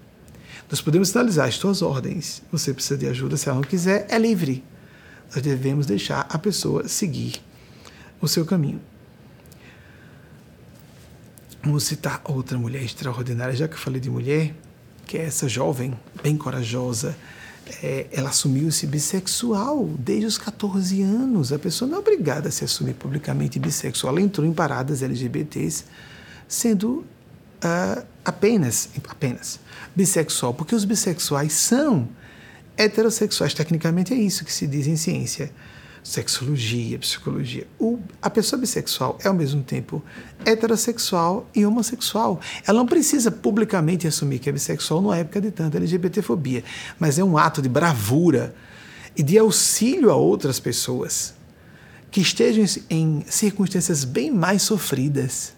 Nós podemos sinalizar as tuas ordens. Você precisa de ajuda, se ela não quiser, é livre. Nós devemos deixar a pessoa seguir o seu caminho. Vamos citar outra mulher extraordinária, já que eu falei de mulher, que é essa jovem, bem corajosa, é, ela assumiu-se bissexual desde os 14 anos. A pessoa não é obrigada a se assumir publicamente bissexual. Ela entrou em paradas LGBTs sendo uh, apenas, apenas bissexual, porque os bissexuais são heterossexuais. Tecnicamente é isso que se diz em ciência sexologia, psicologia. O, a pessoa bissexual é ao mesmo tempo heterossexual e homossexual. Ela não precisa publicamente assumir que é bissexual numa época de tanta LGBTfobia, mas é um ato de bravura e de auxílio a outras pessoas que estejam em circunstâncias bem mais sofridas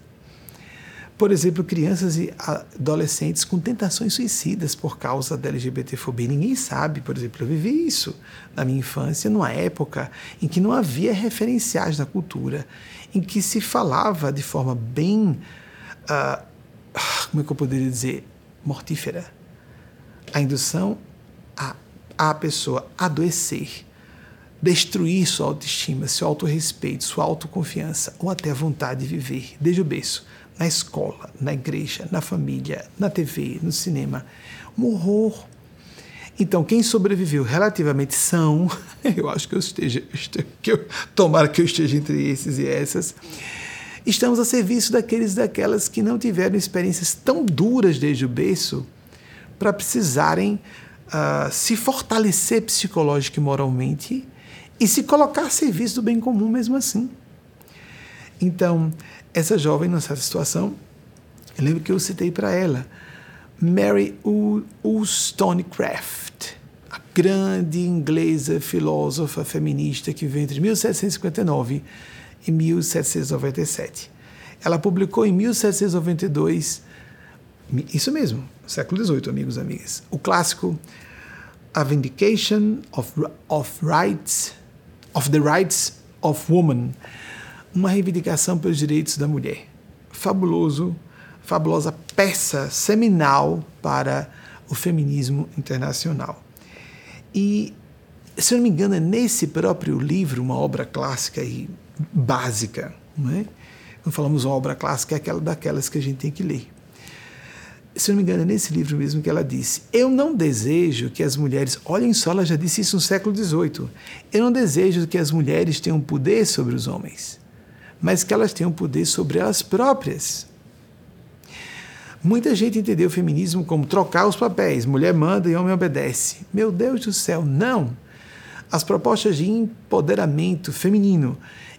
por exemplo, crianças e adolescentes com tentações suicidas por causa da LGBTfobia. Ninguém sabe, por exemplo, eu vivi isso na minha infância, numa época em que não havia referenciais na cultura, em que se falava de forma bem, uh, como é que eu poderia dizer, mortífera, a indução a, a pessoa adoecer, destruir sua autoestima, seu autorrespeito, sua autoconfiança ou até a vontade de viver. Desde o berço na escola, na igreja, na família, na TV, no cinema. Um horror. Então, quem sobreviveu relativamente são, eu acho que eu esteja, que eu, tomara que eu esteja entre esses e essas, estamos a serviço daqueles e daquelas que não tiveram experiências tão duras desde o berço para precisarem uh, se fortalecer psicológica e moralmente e se colocar a serviço do bem comum mesmo assim. Então, essa jovem, nessa situação, eu lembro que eu citei para ela Mary Wollstonecraft, a grande inglesa filósofa feminista que viveu entre 1759 e 1797. Ela publicou em 1792, isso mesmo, século XVIII, amigos e amigas, o clássico A Vindication of, of Rights, of the Rights of Woman, uma reivindicação pelos direitos da mulher. Fabuloso, fabulosa peça seminal para o feminismo internacional. E, se eu não me engano, é nesse próprio livro, uma obra clássica e básica, não é? Quando falamos uma obra clássica, é aquela daquelas que a gente tem que ler. Se eu não me engano, é nesse livro mesmo que ela disse: Eu não desejo que as mulheres. Olhem só, ela já disse isso no século XVIII. Eu não desejo que as mulheres tenham poder sobre os homens mas que elas tenham poder sobre elas próprias. Muita gente entendeu o feminismo como trocar os papéis, mulher manda e homem obedece. Meu Deus do céu, não! As propostas de empoderamento feminino,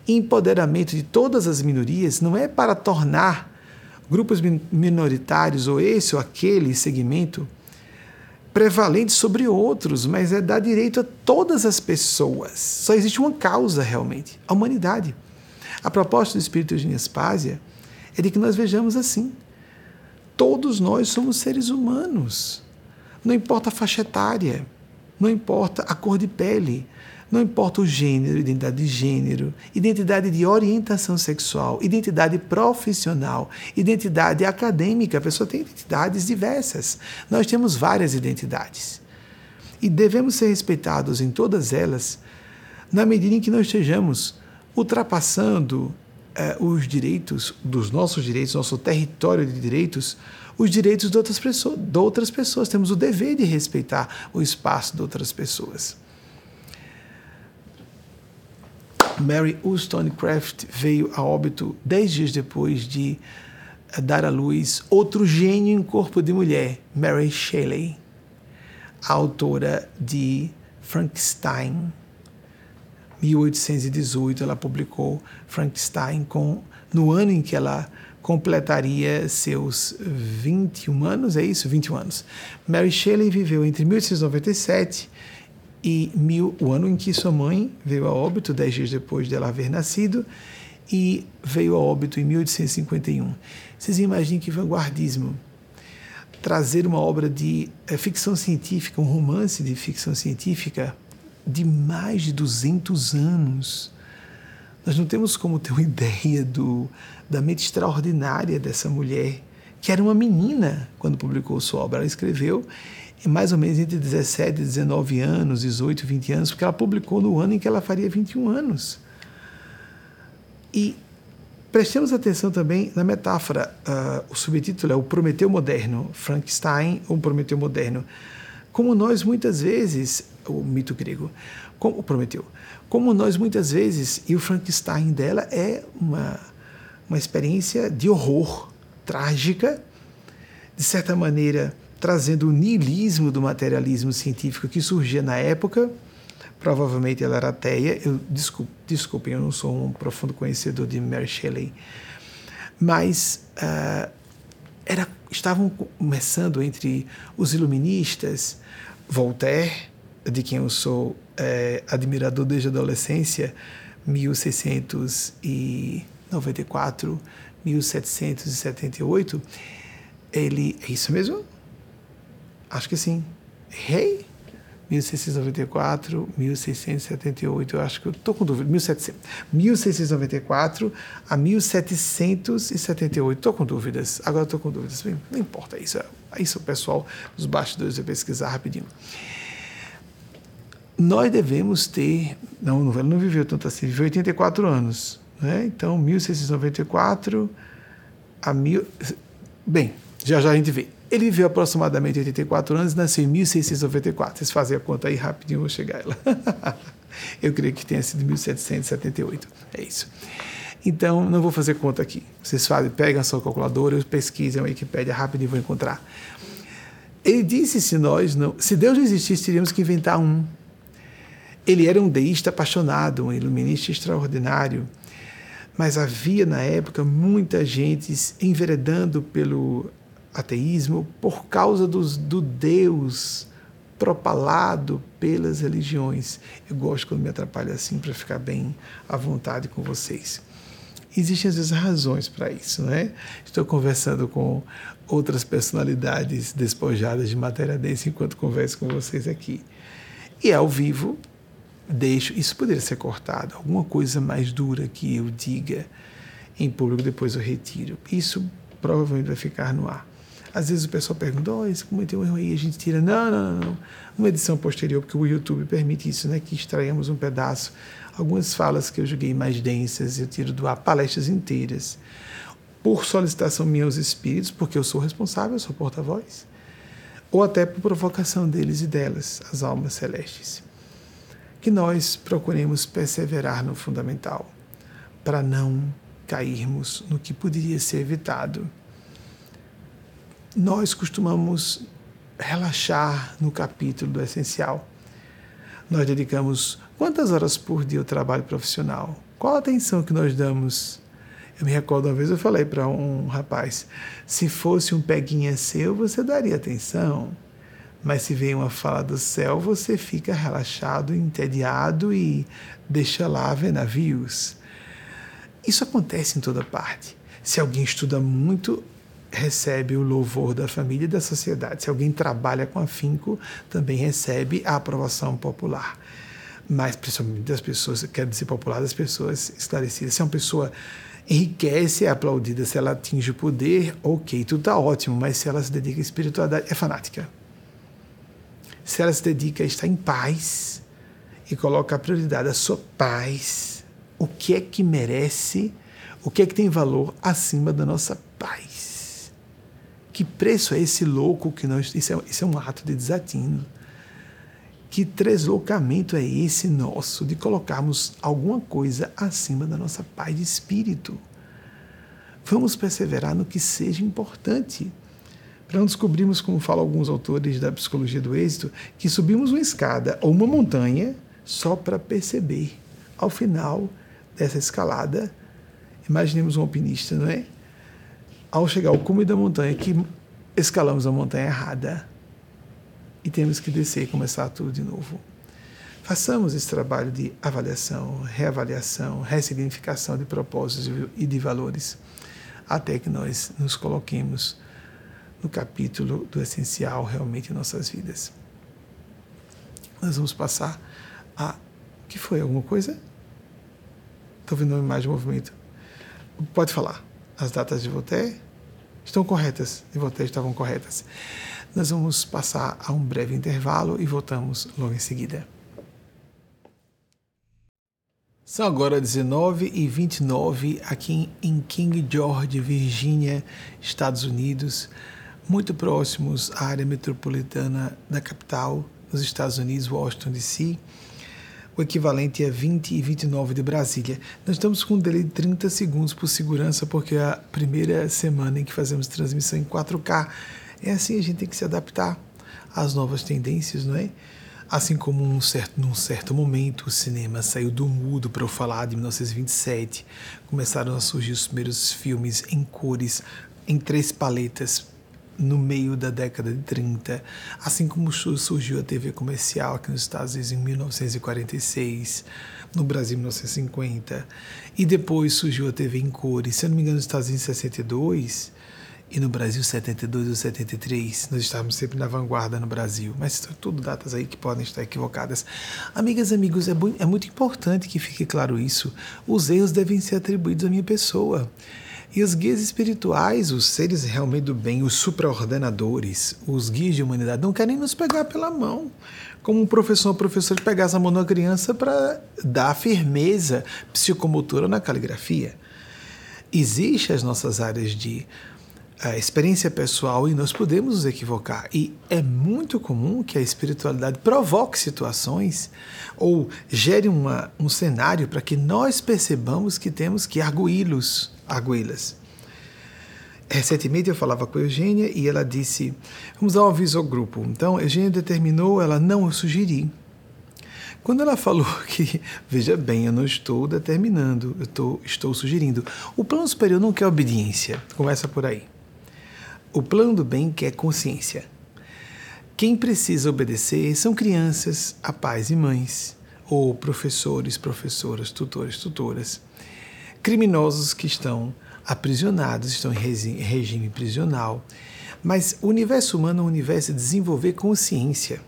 empoderamento de todas as minorias, não é para tornar grupos minoritários ou esse ou aquele segmento prevalente sobre outros, mas é dar direito a todas as pessoas. Só existe uma causa realmente, a humanidade. A proposta do Espírito de Nespásia é de que nós vejamos assim. Todos nós somos seres humanos. Não importa a faixa etária, não importa a cor de pele, não importa o gênero, identidade de gênero, identidade de orientação sexual, identidade profissional, identidade acadêmica. A pessoa tem identidades diversas. Nós temos várias identidades. E devemos ser respeitados em todas elas, na medida em que nós estejamos ultrapassando eh, os direitos, dos nossos direitos, nosso território de direitos, os direitos de outras, pessoas, de outras pessoas. Temos o dever de respeitar o espaço de outras pessoas. Mary Wollstonecraft veio a óbito dez dias depois de eh, dar à luz outro gênio em corpo de mulher, Mary Shelley, autora de Frankenstein 1818 ela publicou Frankenstein com no ano em que ela completaria seus 21 anos, é isso? 21 anos. Mary Shelley viveu entre 1897 e mil, o ano em que sua mãe veio a óbito, dez dias depois dela haver nascido, e veio a óbito em 1851. Vocês imaginem que vanguardismo trazer uma obra de é, ficção científica, um romance de ficção científica de mais de 200 anos. Nós não temos como ter uma ideia do, da mente extraordinária dessa mulher, que era uma menina quando publicou sua obra. Ela escreveu mais ou menos entre 17 e 19 anos, 18, 20 anos, porque ela publicou no ano em que ela faria 21 anos. E prestemos atenção também na metáfora. Uh, o subtítulo é O Prometeu Moderno, Frankenstein, ou Prometeu Moderno. Como nós muitas vezes, o mito grego, como Prometeu, como nós muitas vezes, e o Frankenstein dela é uma, uma experiência de horror, trágica, de certa maneira trazendo o niilismo do materialismo científico que surgia na época. Provavelmente ela era ateia. Eu, desculpe, desculpem, eu não sou um profundo conhecedor de Mary Shelley. Mas uh, era, estavam começando entre os iluministas, Voltaire, de quem eu sou é, admirador desde a adolescência, 1694, 1778, ele. É isso mesmo? Acho que sim. Rei? 1694, 1678, eu acho que eu estou com dúvida, 1700, 1694 a 1778, estou com dúvidas, agora estou com dúvidas, não importa isso, é isso o pessoal dos bastidores vai pesquisar rapidinho. Nós devemos ter, não, ele não viveu tanto assim, viveu 84 anos, né? então 1694 a mil, bem, já já a gente vê. Ele viveu aproximadamente 84 anos e nasceu em 1694. Vocês fazem a conta aí rapidinho, eu vou chegar ela. eu creio que tenha sido 1778. É isso. Então, não vou fazer conta aqui. Vocês fazem, pegam a sua calculadora, pesquisem a Wikipédia rapidinho e vão encontrar. Ele disse se nós não, se Deus não existisse, teríamos que inventar um. Ele era um deísta apaixonado, um iluminista extraordinário, mas havia na época muita gente enveredando pelo ateísmo por causa dos, do Deus propalado pelas religiões. Eu gosto quando me atrapalha assim para ficar bem à vontade com vocês. Existem às vezes razões para isso, né? Estou conversando com outras personalidades despojadas de matéria densa enquanto converso com vocês aqui. E ao vivo, deixo. Isso poderia ser cortado, alguma coisa mais dura que eu diga em público, depois eu retiro. Isso provavelmente vai ficar no ar. Às vezes o pessoal pergunta, oh, esse cometeu um erro aí, a gente tira. Não, não, não, não. Uma edição posterior, porque o YouTube permite isso, né? Que extraímos um pedaço. Algumas falas que eu joguei mais densas, eu tiro do ar palestras inteiras. Por solicitação minha aos espíritos, porque eu sou responsável, eu sou porta-voz. Ou até por provocação deles e delas, as almas celestes. Que nós procuremos perseverar no fundamental, para não cairmos no que poderia ser evitado nós costumamos relaxar no capítulo do essencial. Nós dedicamos quantas horas por dia ao trabalho profissional? Qual a atenção que nós damos? Eu me recordo uma vez eu falei para um rapaz: se fosse um peguinha seu, você daria atenção. Mas se vem uma fala do céu, você fica relaxado, entediado e deixa lá ver navios. Isso acontece em toda parte. Se alguém estuda muito, recebe o louvor da família e da sociedade. Se alguém trabalha com afinco, também recebe a aprovação popular. Mas, principalmente das pessoas, quero dizer popular, das pessoas esclarecidas. Se uma pessoa enriquece, é aplaudida. Se ela atinge o poder, ok, tudo está ótimo. Mas se ela se dedica à espiritualidade, é fanática. Se ela se dedica a estar em paz e coloca a prioridade a sua paz, o que é que merece, o que é que tem valor acima da nossa paz? Que preço é esse louco que nós. Isso é, isso é um ato de desatino. Que deslocamento é esse nosso de colocarmos alguma coisa acima da nossa paz de espírito? Vamos perseverar no que seja importante. Para não descobrirmos, como falam alguns autores da psicologia do êxito, que subimos uma escada ou uma montanha só para perceber ao final dessa escalada, imaginemos um alpinista, não é? Ao chegar ao cume da montanha, que escalamos a montanha errada e temos que descer e começar tudo de novo. Façamos esse trabalho de avaliação, reavaliação, ressignificação de propósitos e de valores, até que nós nos coloquemos no capítulo do essencial realmente em nossas vidas. Nós vamos passar a. que foi? Alguma coisa? Estou vendo uma imagem de movimento. Pode falar. As datas de Voltaire estão corretas. De Voltaire estavam corretas. Nós vamos passar a um breve intervalo e voltamos logo em seguida. São agora 19 e 29 aqui em King George, Virgínia, Estados Unidos muito próximos à área metropolitana da capital dos Estados Unidos, Washington DC, o equivalente a 20 e 29 de Brasília. Nós estamos com um delay de 30 segundos por segurança, porque é a primeira semana em que fazemos transmissão em 4K. É assim, a gente tem que se adaptar às novas tendências, não é? Assim como um certo, num certo momento o cinema saiu do mudo para eu falar de 1927, começaram a surgir os primeiros filmes em cores, em três paletas no meio da década de 30, assim como surgiu a TV comercial aqui nos Estados Unidos em 1946, no Brasil em 1950, e depois surgiu a TV em cores, se eu não me engano, nos Estados Unidos em 62 e no Brasil 72 ou 73. Nós estávamos sempre na vanguarda no Brasil, mas são tudo datas aí que podem estar equivocadas. Amigas e amigos, é, é muito importante que fique claro isso. Os erros devem ser atribuídos à minha pessoa. E os guias espirituais, os seres realmente do bem, os supraordenadores, os guias de humanidade, não querem nos pegar pela mão. Como um professor ou professor pegasse a mão da criança para dar firmeza psicomotora na caligrafia. Existem as nossas áreas de uh, experiência pessoal e nós podemos nos equivocar. E é muito comum que a espiritualidade provoque situações ou gere uma, um cenário para que nós percebamos que temos que arguí-los arguí-las. Recentemente eu falava com a Eugênia e ela disse: Vamos dar um aviso ao grupo. Então, a Eugênia determinou, ela não, eu sugeri. Quando ela falou que, veja bem, eu não estou determinando, eu estou, estou sugerindo. O plano superior não quer obediência, começa por aí. O plano do bem quer consciência. Quem precisa obedecer são crianças, a pais e mães, ou professores, professoras, tutores, tutoras criminosos que estão aprisionados, estão em regime prisional. Mas o universo humano é um universo de desenvolver consciência.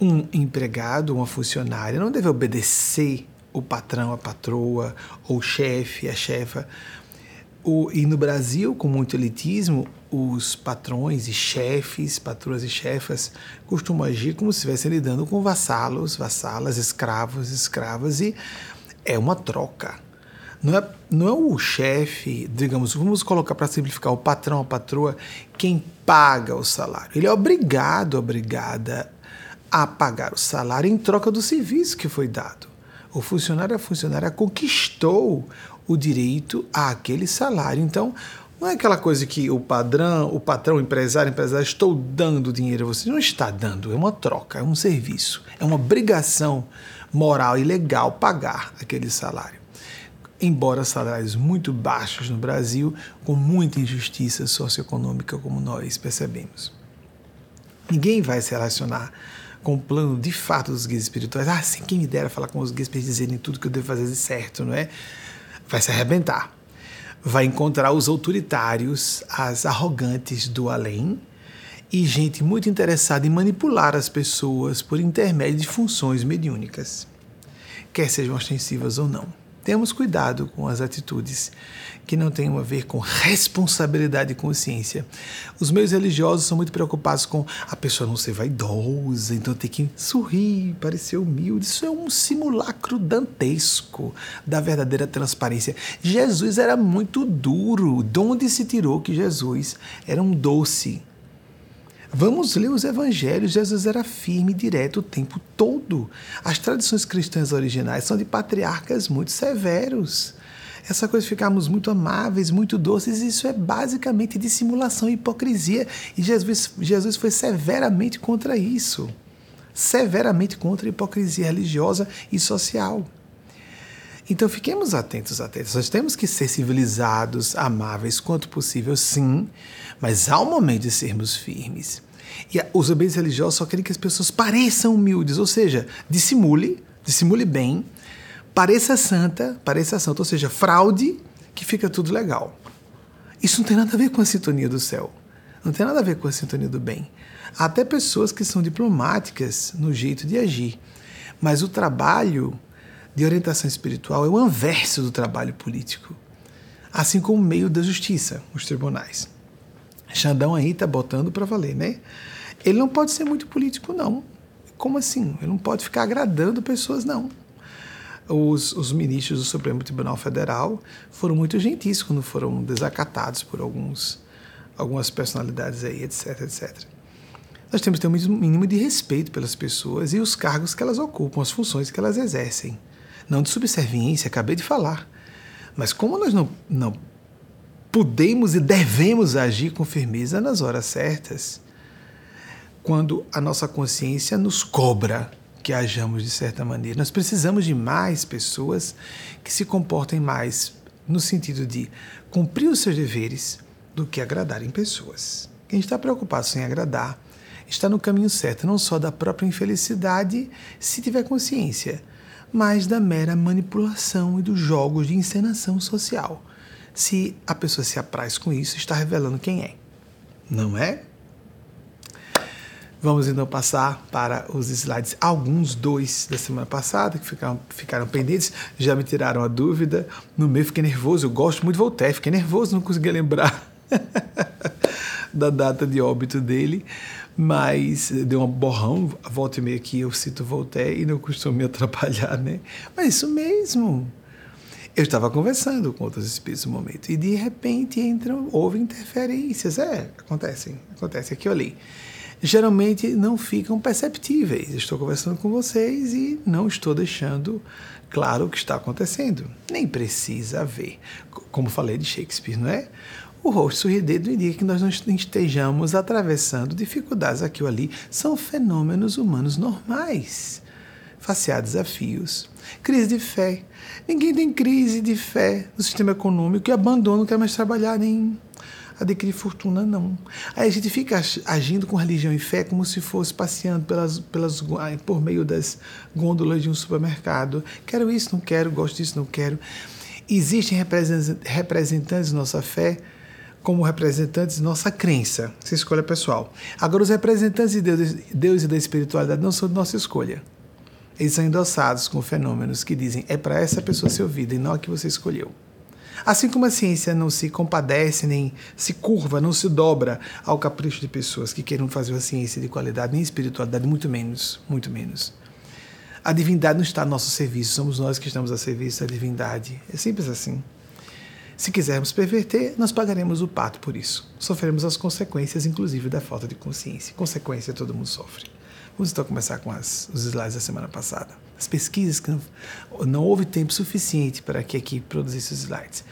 Um empregado, uma funcionária, não deve obedecer o patrão, a patroa, ou o chefe, a chefa. O, e no Brasil, com muito elitismo, os patrões e chefes, patroas e chefas, costumam agir como se estivessem lidando com vassalos, vassalas, escravos, escravas, e é uma troca não é, não é o chefe, digamos, vamos colocar para simplificar, o patrão, a patroa, quem paga o salário. Ele é obrigado, obrigada a pagar o salário em troca do serviço que foi dado. O funcionário, a funcionária conquistou o direito àquele salário. Então, não é aquela coisa que o padrão, o patrão, o empresário, o empresário, estou dando dinheiro a você. Não está dando, é uma troca, é um serviço, é uma obrigação moral e legal pagar aquele salário embora salários muito baixos no Brasil, com muita injustiça socioeconômica, como nós percebemos. Ninguém vai se relacionar com o plano de fato dos guias espirituais. Ah, sim, quem me dera falar com os guias para dizerem tudo que eu devo fazer de certo, não é? Vai se arrebentar. Vai encontrar os autoritários, as arrogantes do além e gente muito interessada em manipular as pessoas por intermédio de funções mediúnicas, quer sejam ostensivas ou não. Temos cuidado com as atitudes que não tenham a ver com responsabilidade e consciência. Os meios religiosos são muito preocupados com a pessoa não ser vaidosa, então tem que sorrir, parecer humilde. Isso é um simulacro dantesco da verdadeira transparência. Jesus era muito duro. De onde se tirou que Jesus era um doce? Vamos ler os evangelhos. Jesus era firme e direto o tempo todo. As tradições cristãs originais são de patriarcas muito severos. Essa coisa de ficarmos muito amáveis, muito doces, isso é basicamente dissimulação e hipocrisia. E Jesus, Jesus foi severamente contra isso. Severamente contra a hipocrisia religiosa e social. Então fiquemos atentos, atentos. Nós temos que ser civilizados, amáveis quanto possível, sim, mas há um momento de sermos firmes. E os ambientes religiosos só querem que as pessoas pareçam humildes, ou seja, dissimule, dissimule bem, pareça santa, pareça santa, ou seja, fraude, que fica tudo legal. Isso não tem nada a ver com a sintonia do céu. Não tem nada a ver com a sintonia do bem. Há até pessoas que são diplomáticas no jeito de agir. Mas o trabalho de orientação espiritual é o anverso do trabalho político. Assim como o meio da justiça, os tribunais. Xandão aí está botando para valer, né? Ele não pode ser muito político, não. Como assim? Ele não pode ficar agradando pessoas, não. Os, os, ministros do Supremo Tribunal Federal foram muito gentis quando foram desacatados por alguns, algumas personalidades aí, etc, etc. Nós temos que ter um mínimo de respeito pelas pessoas e os cargos que elas ocupam, as funções que elas exercem. Não de subserviência, acabei de falar. Mas como nós não, não podemos e devemos agir com firmeza nas horas certas, quando a nossa consciência nos cobra que hajamos de certa maneira. Nós precisamos de mais pessoas que se comportem mais no sentido de cumprir os seus deveres do que agradarem pessoas. Quem está preocupado em agradar está no caminho certo, não só da própria infelicidade, se tiver consciência, mas da mera manipulação e dos jogos de encenação social. Se a pessoa se apraz com isso, está revelando quem é. Não é? Vamos então passar para os slides, alguns dois da semana passada que ficaram, ficaram pendentes, já me tiraram a dúvida. No meio fiquei nervoso, eu gosto muito de Voltaire, fiquei nervoso, não conseguia lembrar da data de óbito dele, mas deu um borrão, volta e meia que eu cito Voltaire e não costumo me atrapalhar, né? Mas isso mesmo. Eu estava conversando com outros espíritos no momento e de repente entram, houve interferências. É, acontecem, acontece aqui ali geralmente não ficam perceptíveis. Estou conversando com vocês e não estou deixando claro o que está acontecendo. Nem precisa ver. Como falei de Shakespeare, não é? O rosto sorridente indica que nós não estejamos atravessando dificuldades aqui ou ali. São fenômenos humanos normais. Facear desafios. Crise de fé. Ninguém tem crise de fé no sistema econômico e abandona, não quer mais trabalhar nem adquirir fortuna, não. Aí a gente fica agindo com religião e fé como se fosse passeando pelas, pelas, por meio das gôndolas de um supermercado. Quero isso, não quero, gosto disso, não quero. Existem representantes de nossa fé como representantes de nossa crença. Essa escolha pessoal. Agora, os representantes de Deus, Deus e da espiritualidade não são de nossa escolha. Eles são endossados com fenômenos que dizem é para essa pessoa ser ouvida e não a que você escolheu. Assim como a ciência não se compadece, nem se curva, não se dobra ao capricho de pessoas que queiram fazer uma ciência de qualidade, nem espiritualidade, muito menos, muito menos. A divindade não está a nosso serviço, somos nós que estamos a serviço da divindade. É simples assim. Se quisermos perverter, nós pagaremos o pato por isso. Sofremos as consequências, inclusive, da falta de consciência. Consequência todo mundo sofre. Vamos então começar com as, os slides da semana passada. As pesquisas que não, não houve tempo suficiente para que a equipe produzisse os slides.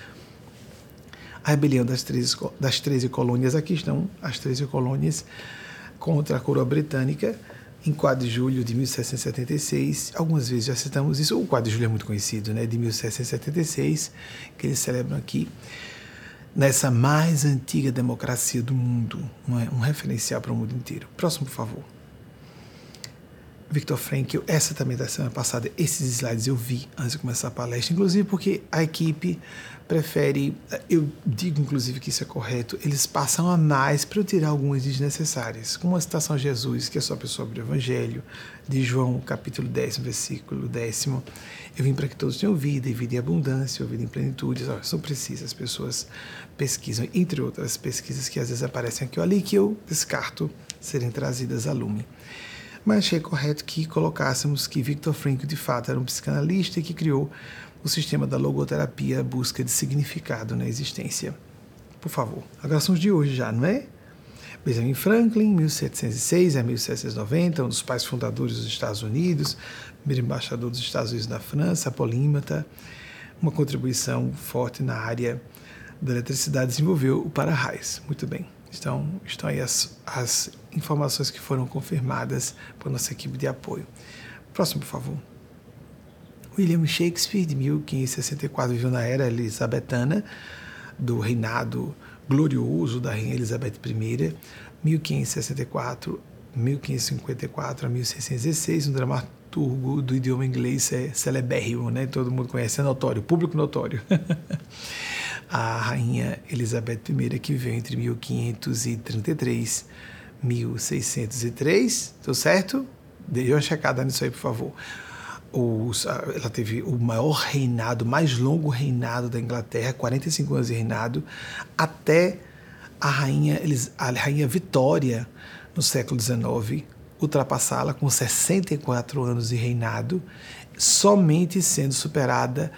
A rebelião das 13, das 13 colônias, aqui estão as 13 colônias contra a coroa britânica, em 4 de julho de 1776. Algumas vezes já citamos isso. O 4 de julho é muito conhecido, né? De 1776, que eles celebram aqui, nessa mais antiga democracia do mundo, um referencial para o mundo inteiro. Próximo, por favor. Victor Frankl, essa também da semana passada, esses slides eu vi antes de começar a palestra, inclusive porque a equipe prefere, eu digo inclusive que isso é correto, eles passam a mais para eu tirar algumas desnecessárias, como a citação a Jesus, que é só pessoa sobre o Evangelho, de João, capítulo 10, versículo 10. Eu vim para que todos tenham vida, e vida em abundância, vida em plenitude. São precisas, as pessoas pesquisam, entre outras pesquisas que às vezes aparecem aqui ou ali, que eu descarto serem trazidas a lume mas achei correto que colocássemos que Victor Frankl de fato era um psicanalista e que criou o sistema da logoterapia, busca de significado na existência. Por favor, agora são os de hoje já, não é? Benjamin Franklin, 1706 a 1790, um dos pais fundadores dos Estados Unidos, primeiro embaixador dos Estados Unidos na França, polímata, uma contribuição forte na área da eletricidade, desenvolveu o para-raios. Muito bem. Então, estão aí as, as informações que foram confirmadas por nossa equipe de apoio. Próximo, por favor. William Shakespeare, de 1564, viveu na era elizabetana, do reinado glorioso da Rainha Elizabeth I, 1564 1554 a 1616, um dramaturgo do idioma inglês é celebérrimo, né? Todo mundo conhece, é notório, público notório. a rainha Elizabeth I, que veio entre 1533 e 1603, tô certo? Dê uma checada nisso aí, por favor. Os, ela teve o maior reinado, mais longo reinado da Inglaterra, 45 anos de reinado, até a rainha, a rainha Vitória, no século XIX, ultrapassá-la com 64 anos de reinado, somente sendo superada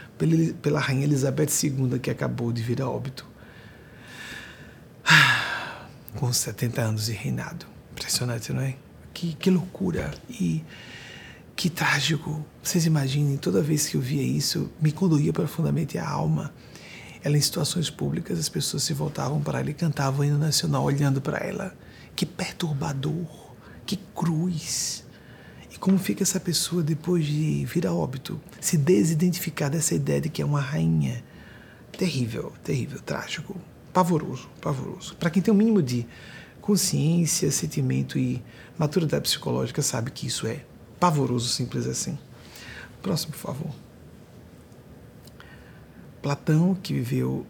pela, rainha Elizabeth II, que acabou de vir a óbito. Com 70 anos de reinado. Impressionante, não é? Que, que loucura! E que trágico. Vocês imaginem, toda vez que eu via isso, me condoía profundamente a alma. Ela, em situações públicas, as pessoas se voltavam para ela e cantavam o hino nacional olhando para ela. Que perturbador, que cruz. E como fica essa pessoa depois de vir a óbito, se desidentificar dessa ideia de que é uma rainha? Terrível, terrível, trágico, pavoroso, pavoroso. Para quem tem o um mínimo de consciência, sentimento e maturidade psicológica, sabe que isso é pavoroso, simples assim. Próximo, por favor. Platão, que viveu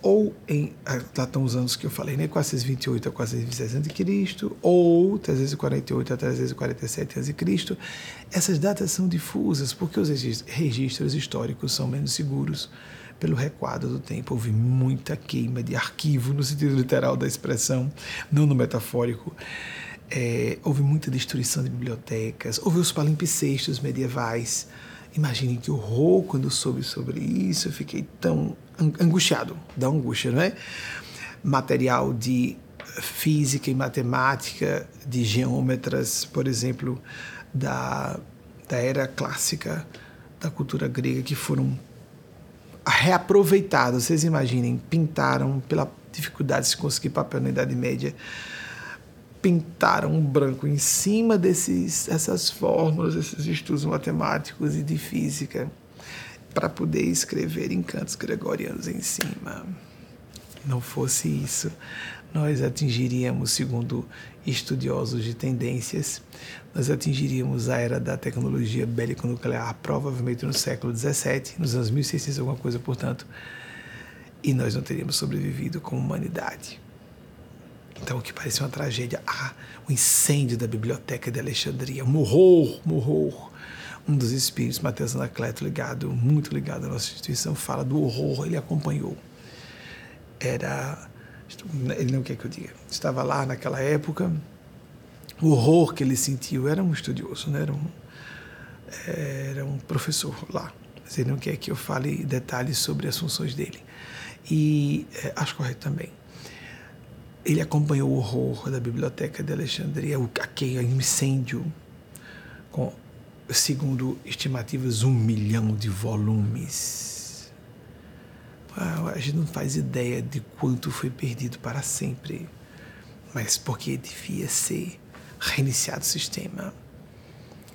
ou em Platão os anos que eu falei, né, 428 a 426 a.C., ou 348 a 347 a.C., essas datas são difusas porque os registros históricos são menos seguros pelo recuado do tempo. Houve muita queima de arquivo, no sentido literal da expressão, não no metafórico. É, houve muita destruição de bibliotecas, houve os palimpsestos medievais. Imaginem que horror quando soube sobre isso, eu fiquei tão angustiado, da angústia, não é? Material de física e matemática, de geômetras, por exemplo, da, da era clássica da cultura grega, que foram reaproveitados. Vocês imaginem, pintaram pela dificuldade de se conseguir papel na Idade Média pintaram um branco em cima desses essas fórmulas, esses estudos matemáticos e de física para poder escrever em cantos gregorianos em cima. Não fosse isso, nós atingiríamos, segundo estudiosos de tendências, nós atingiríamos a era da tecnologia bélico-nuclear, provavelmente no século XVII, nos anos 1600, alguma coisa, portanto, e nós não teríamos sobrevivido como humanidade. Então, o que parecia uma tragédia, ah, o incêndio da biblioteca de Alexandria, um horror, um horror. Um dos espíritos, Mateus Anacleto, ligado, muito ligado à nossa instituição, fala do horror, ele acompanhou. Era, ele não quer que eu diga, estava lá naquela época, o horror que ele sentiu, era um estudioso, né? era, um, era um professor lá, mas ele não quer que eu fale detalhes sobre as funções dele. E é, acho correto também ele acompanhou o horror da biblioteca de Alexandria, o aquele incêndio, com, segundo estimativas, um milhão de volumes. A gente não faz ideia de quanto foi perdido para sempre, mas porque devia ser reiniciado o sistema.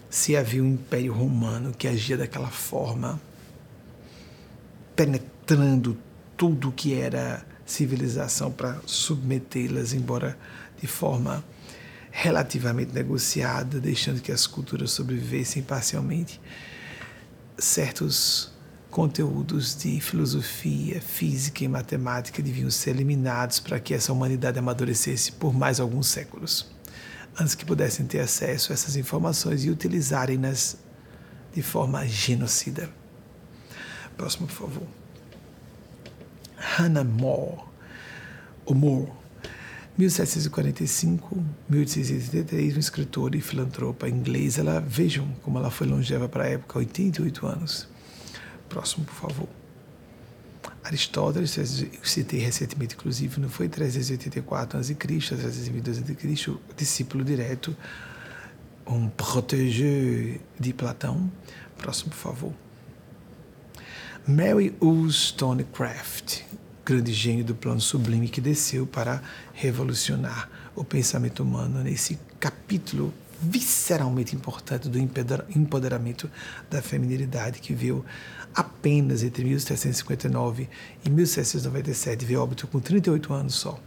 Se havia um império romano que agia daquela forma, penetrando tudo que era civilização para submetê-las, embora de forma relativamente negociada, deixando que as culturas sobrevivessem parcialmente. Certos conteúdos de filosofia, física e matemática deviam ser eliminados para que essa humanidade amadurecesse por mais alguns séculos, antes que pudessem ter acesso a essas informações e utilizarem-nas de forma genocida. Próximo, por favor. Hannah More, o Moore, 1745-1883, uma escritora e filantropa inglesa. Ela, vejam como ela foi longeva para a época, 88 anos. Próximo, por favor. Aristóteles, citei recentemente, inclusive, não foi 384 a.C., 322 a.C., discípulo direto, um protégé de Platão. Próximo, por favor. Mary Wollstonecraft, grande gênio do plano sublime que desceu para revolucionar o pensamento humano nesse capítulo visceralmente importante do empoderamento da feminilidade, que veio apenas entre 1759 e 1797, veio óbito com 38 anos só.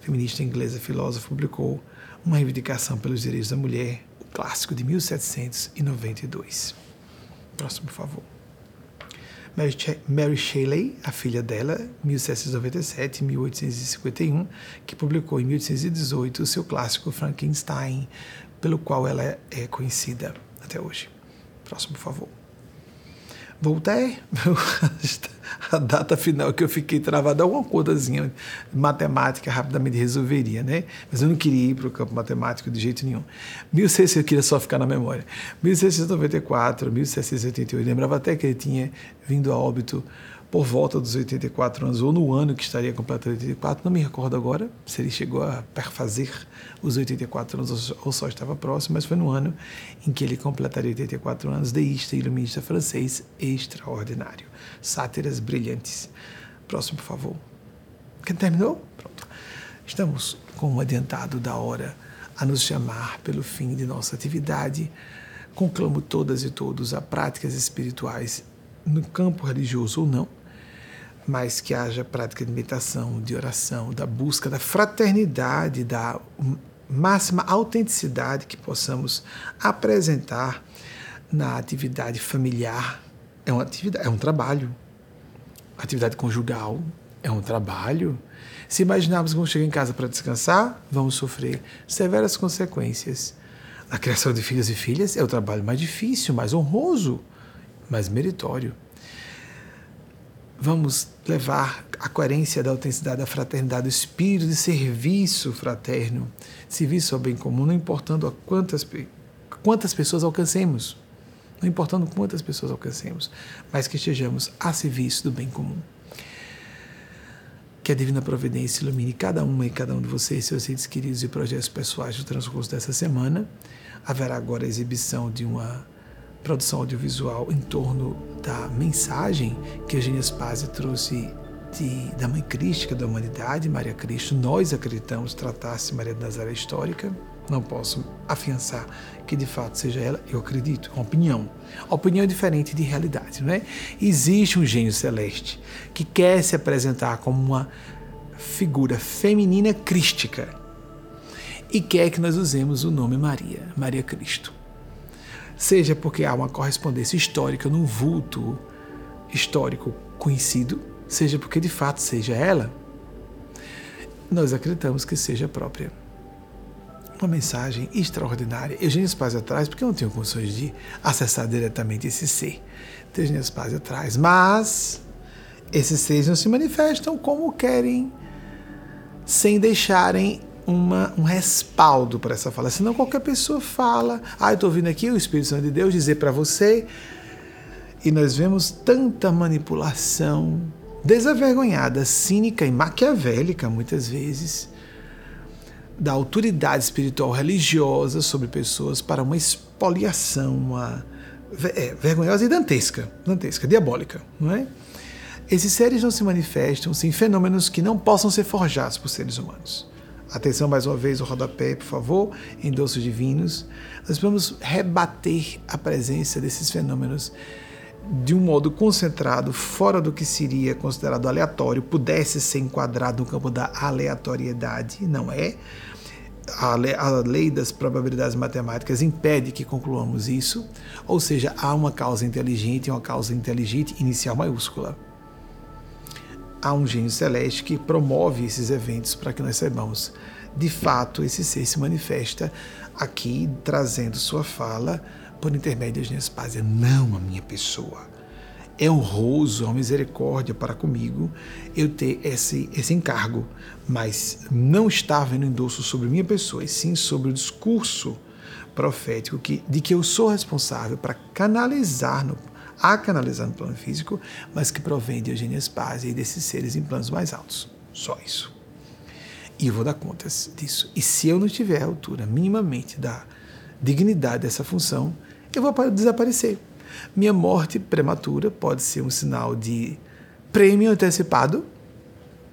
feminista inglesa, filósofa, publicou uma reivindicação pelos direitos da mulher, o clássico de 1792. Próximo, por favor. Mary Shelley, a filha dela, 1797-1851, que publicou em 1818 o seu clássico Frankenstein, pelo qual ela é conhecida até hoje. Próximo, por favor. Voltaire, a data final que eu fiquei travado, alguma contazinha matemática rapidamente resolveria, né? Mas eu não queria ir para o campo matemático de jeito nenhum. 1600, eu queria só ficar na memória. 1694, 1788, lembrava até que ele tinha vindo a óbito por volta dos 84 anos, ou no ano que estaria completando 84, não me recordo agora se ele chegou a perfazer os 84 anos ou só estava próximo, mas foi no ano em que ele completaria 84 anos, deísta e iluminista francês extraordinário. Sátiras brilhantes. Próximo, por favor. Quem terminou? Pronto. Estamos com um adiantado da hora a nos chamar pelo fim de nossa atividade. Conclamo todas e todos a práticas espirituais no campo religioso ou não, mas que haja prática de meditação, de oração, da busca da fraternidade, da máxima autenticidade que possamos apresentar na atividade familiar. É uma atividade, é um trabalho. atividade conjugal é um trabalho. Se imaginarmos que vamos chegar em casa para descansar, vamos sofrer severas consequências. A criação de filhos e filhas é o trabalho mais difícil, mais honroso, mais meritório vamos levar a coerência da autenticidade, da fraternidade, do espírito de serviço fraterno, serviço ao bem comum, não importando a quantas, quantas pessoas alcancemos, não importando quantas pessoas alcancemos, mas que estejamos a serviço do bem comum. Que a Divina Providência ilumine cada uma e cada um de vocês, seus entes queridos e projetos pessoais no transcurso dessa semana. Haverá agora a exibição de uma produção audiovisual em torno da mensagem que Eugênia Spazio trouxe de, da mãe crística da humanidade, Maria Cristo. Nós acreditamos tratasse Maria de Nazaré histórica. Não posso afiançar que de fato seja ela, eu acredito, uma opinião. A opinião é diferente de realidade, não é? Existe um gênio celeste que quer se apresentar como uma figura feminina crística e quer que nós usemos o nome Maria, Maria Cristo seja porque há uma correspondência histórica num vulto histórico conhecido, seja porque de fato seja ela, nós acreditamos que seja própria. Uma mensagem extraordinária. Eugênio Spaz atrás, porque eu não tenho condições de acessar diretamente esse ser. Eugênio Spaz atrás, mas esses seres não se manifestam como querem, sem deixarem uma, um respaldo para essa fala. Senão qualquer pessoa fala, ah, eu estou ouvindo aqui o Espírito Santo de Deus dizer para você. E nós vemos tanta manipulação desavergonhada, cínica e maquiavélica, muitas vezes, da autoridade espiritual religiosa sobre pessoas para uma expoliação, uma é, vergonhosa e dantesca, dantesca, diabólica, não é? Esses seres não se manifestam sem fenômenos que não possam ser forjados por seres humanos. Atenção mais uma vez o rodapé, por favor, em doces divinos. Nós vamos rebater a presença desses fenômenos de um modo concentrado, fora do que seria considerado aleatório, pudesse ser enquadrado no campo da aleatoriedade, não é? A lei, a lei das probabilidades matemáticas impede que concluamos isso, ou seja, há uma causa inteligente e uma causa inteligente inicial maiúscula há um gênio celeste que promove esses eventos para que nós saibamos. De fato, esse ser se manifesta aqui, trazendo sua fala por intermédio de Gespásia. Não a minha pessoa. É honroso, é uma misericórdia para comigo eu ter esse, esse encargo, mas não está havendo endosso sobre minha pessoa, e sim sobre o discurso profético que, de que eu sou responsável para canalizar no, a canalizar no plano físico, mas que provém de Eugênia Spazia e desses seres em planos mais altos. Só isso. E eu vou dar contas disso. E se eu não tiver a altura minimamente da dignidade dessa função, eu vou desaparecer. Minha morte prematura pode ser um sinal de prêmio antecipado,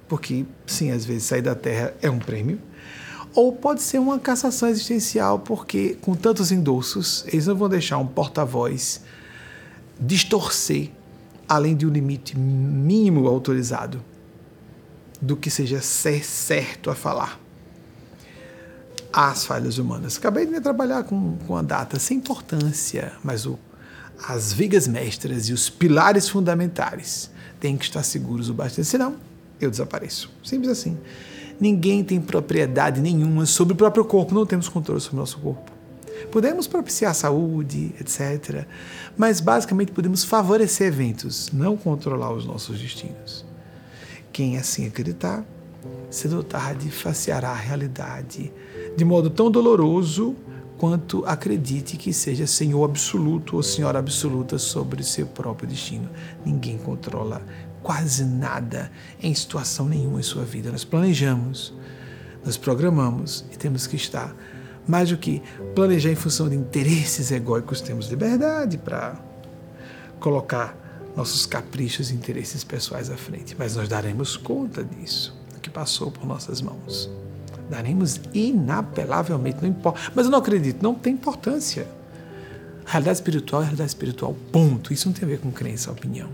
porque sim, às vezes sair da Terra é um prêmio, ou pode ser uma cassação existencial, porque com tantos endossos, eles não vão deixar um porta-voz distorcer além de um limite mínimo autorizado do que seja certo a falar. As falhas humanas. Acabei de trabalhar com, com a data sem importância, mas o, as vigas mestras e os pilares fundamentais têm que estar seguros o bastante, senão eu desapareço. Simples assim. Ninguém tem propriedade nenhuma sobre o próprio corpo, não temos controle sobre o nosso corpo. Podemos propiciar saúde, etc. Mas basicamente podemos favorecer eventos, não controlar os nossos destinos. Quem assim acreditar, cedo ou tarde faceará a realidade de modo tão doloroso quanto acredite que seja Senhor absoluto ou Senhora absoluta sobre seu próprio destino. Ninguém controla quase nada em situação nenhuma em sua vida. Nós planejamos, nós programamos e temos que estar. Mais do que planejar em função de interesses egóicos, temos liberdade para colocar nossos caprichos e interesses pessoais à frente. Mas nós daremos conta disso, do que passou por nossas mãos. Daremos inapelavelmente, não importa. Mas eu não acredito, não tem importância. A realidade espiritual é realidade espiritual, ponto. Isso não tem a ver com crença, opinião.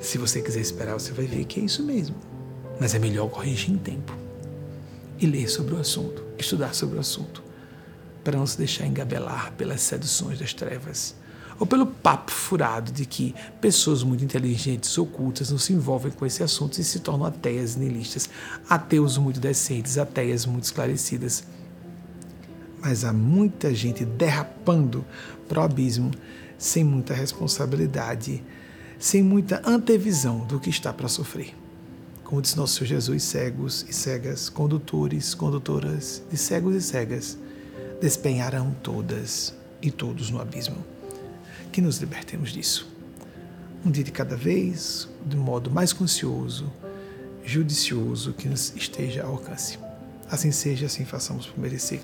Se você quiser esperar, você vai ver que é isso mesmo. Mas é melhor corrigir em tempo e ler sobre o assunto, estudar sobre o assunto, para não se deixar engabelar pelas seduções das trevas ou pelo papo furado de que pessoas muito inteligentes, ocultas, não se envolvem com esse assunto e se tornam ateias nihilistas, ateus muito decentes, ateias muito esclarecidas. Mas há muita gente derrapando para o abismo sem muita responsabilidade sem muita antevisão do que está para sofrer. Como disse nosso Senhor Jesus, cegos e cegas, condutores, condutoras de cegos e cegas, despenharão todas e todos no abismo. Que nos libertemos disso. Um dia de cada vez, de modo mais conscioso, judicioso, que nos esteja ao alcance. Assim seja, assim façamos por merecer.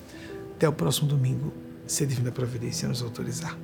Até o próximo domingo, se a Divina Providência nos autorizar.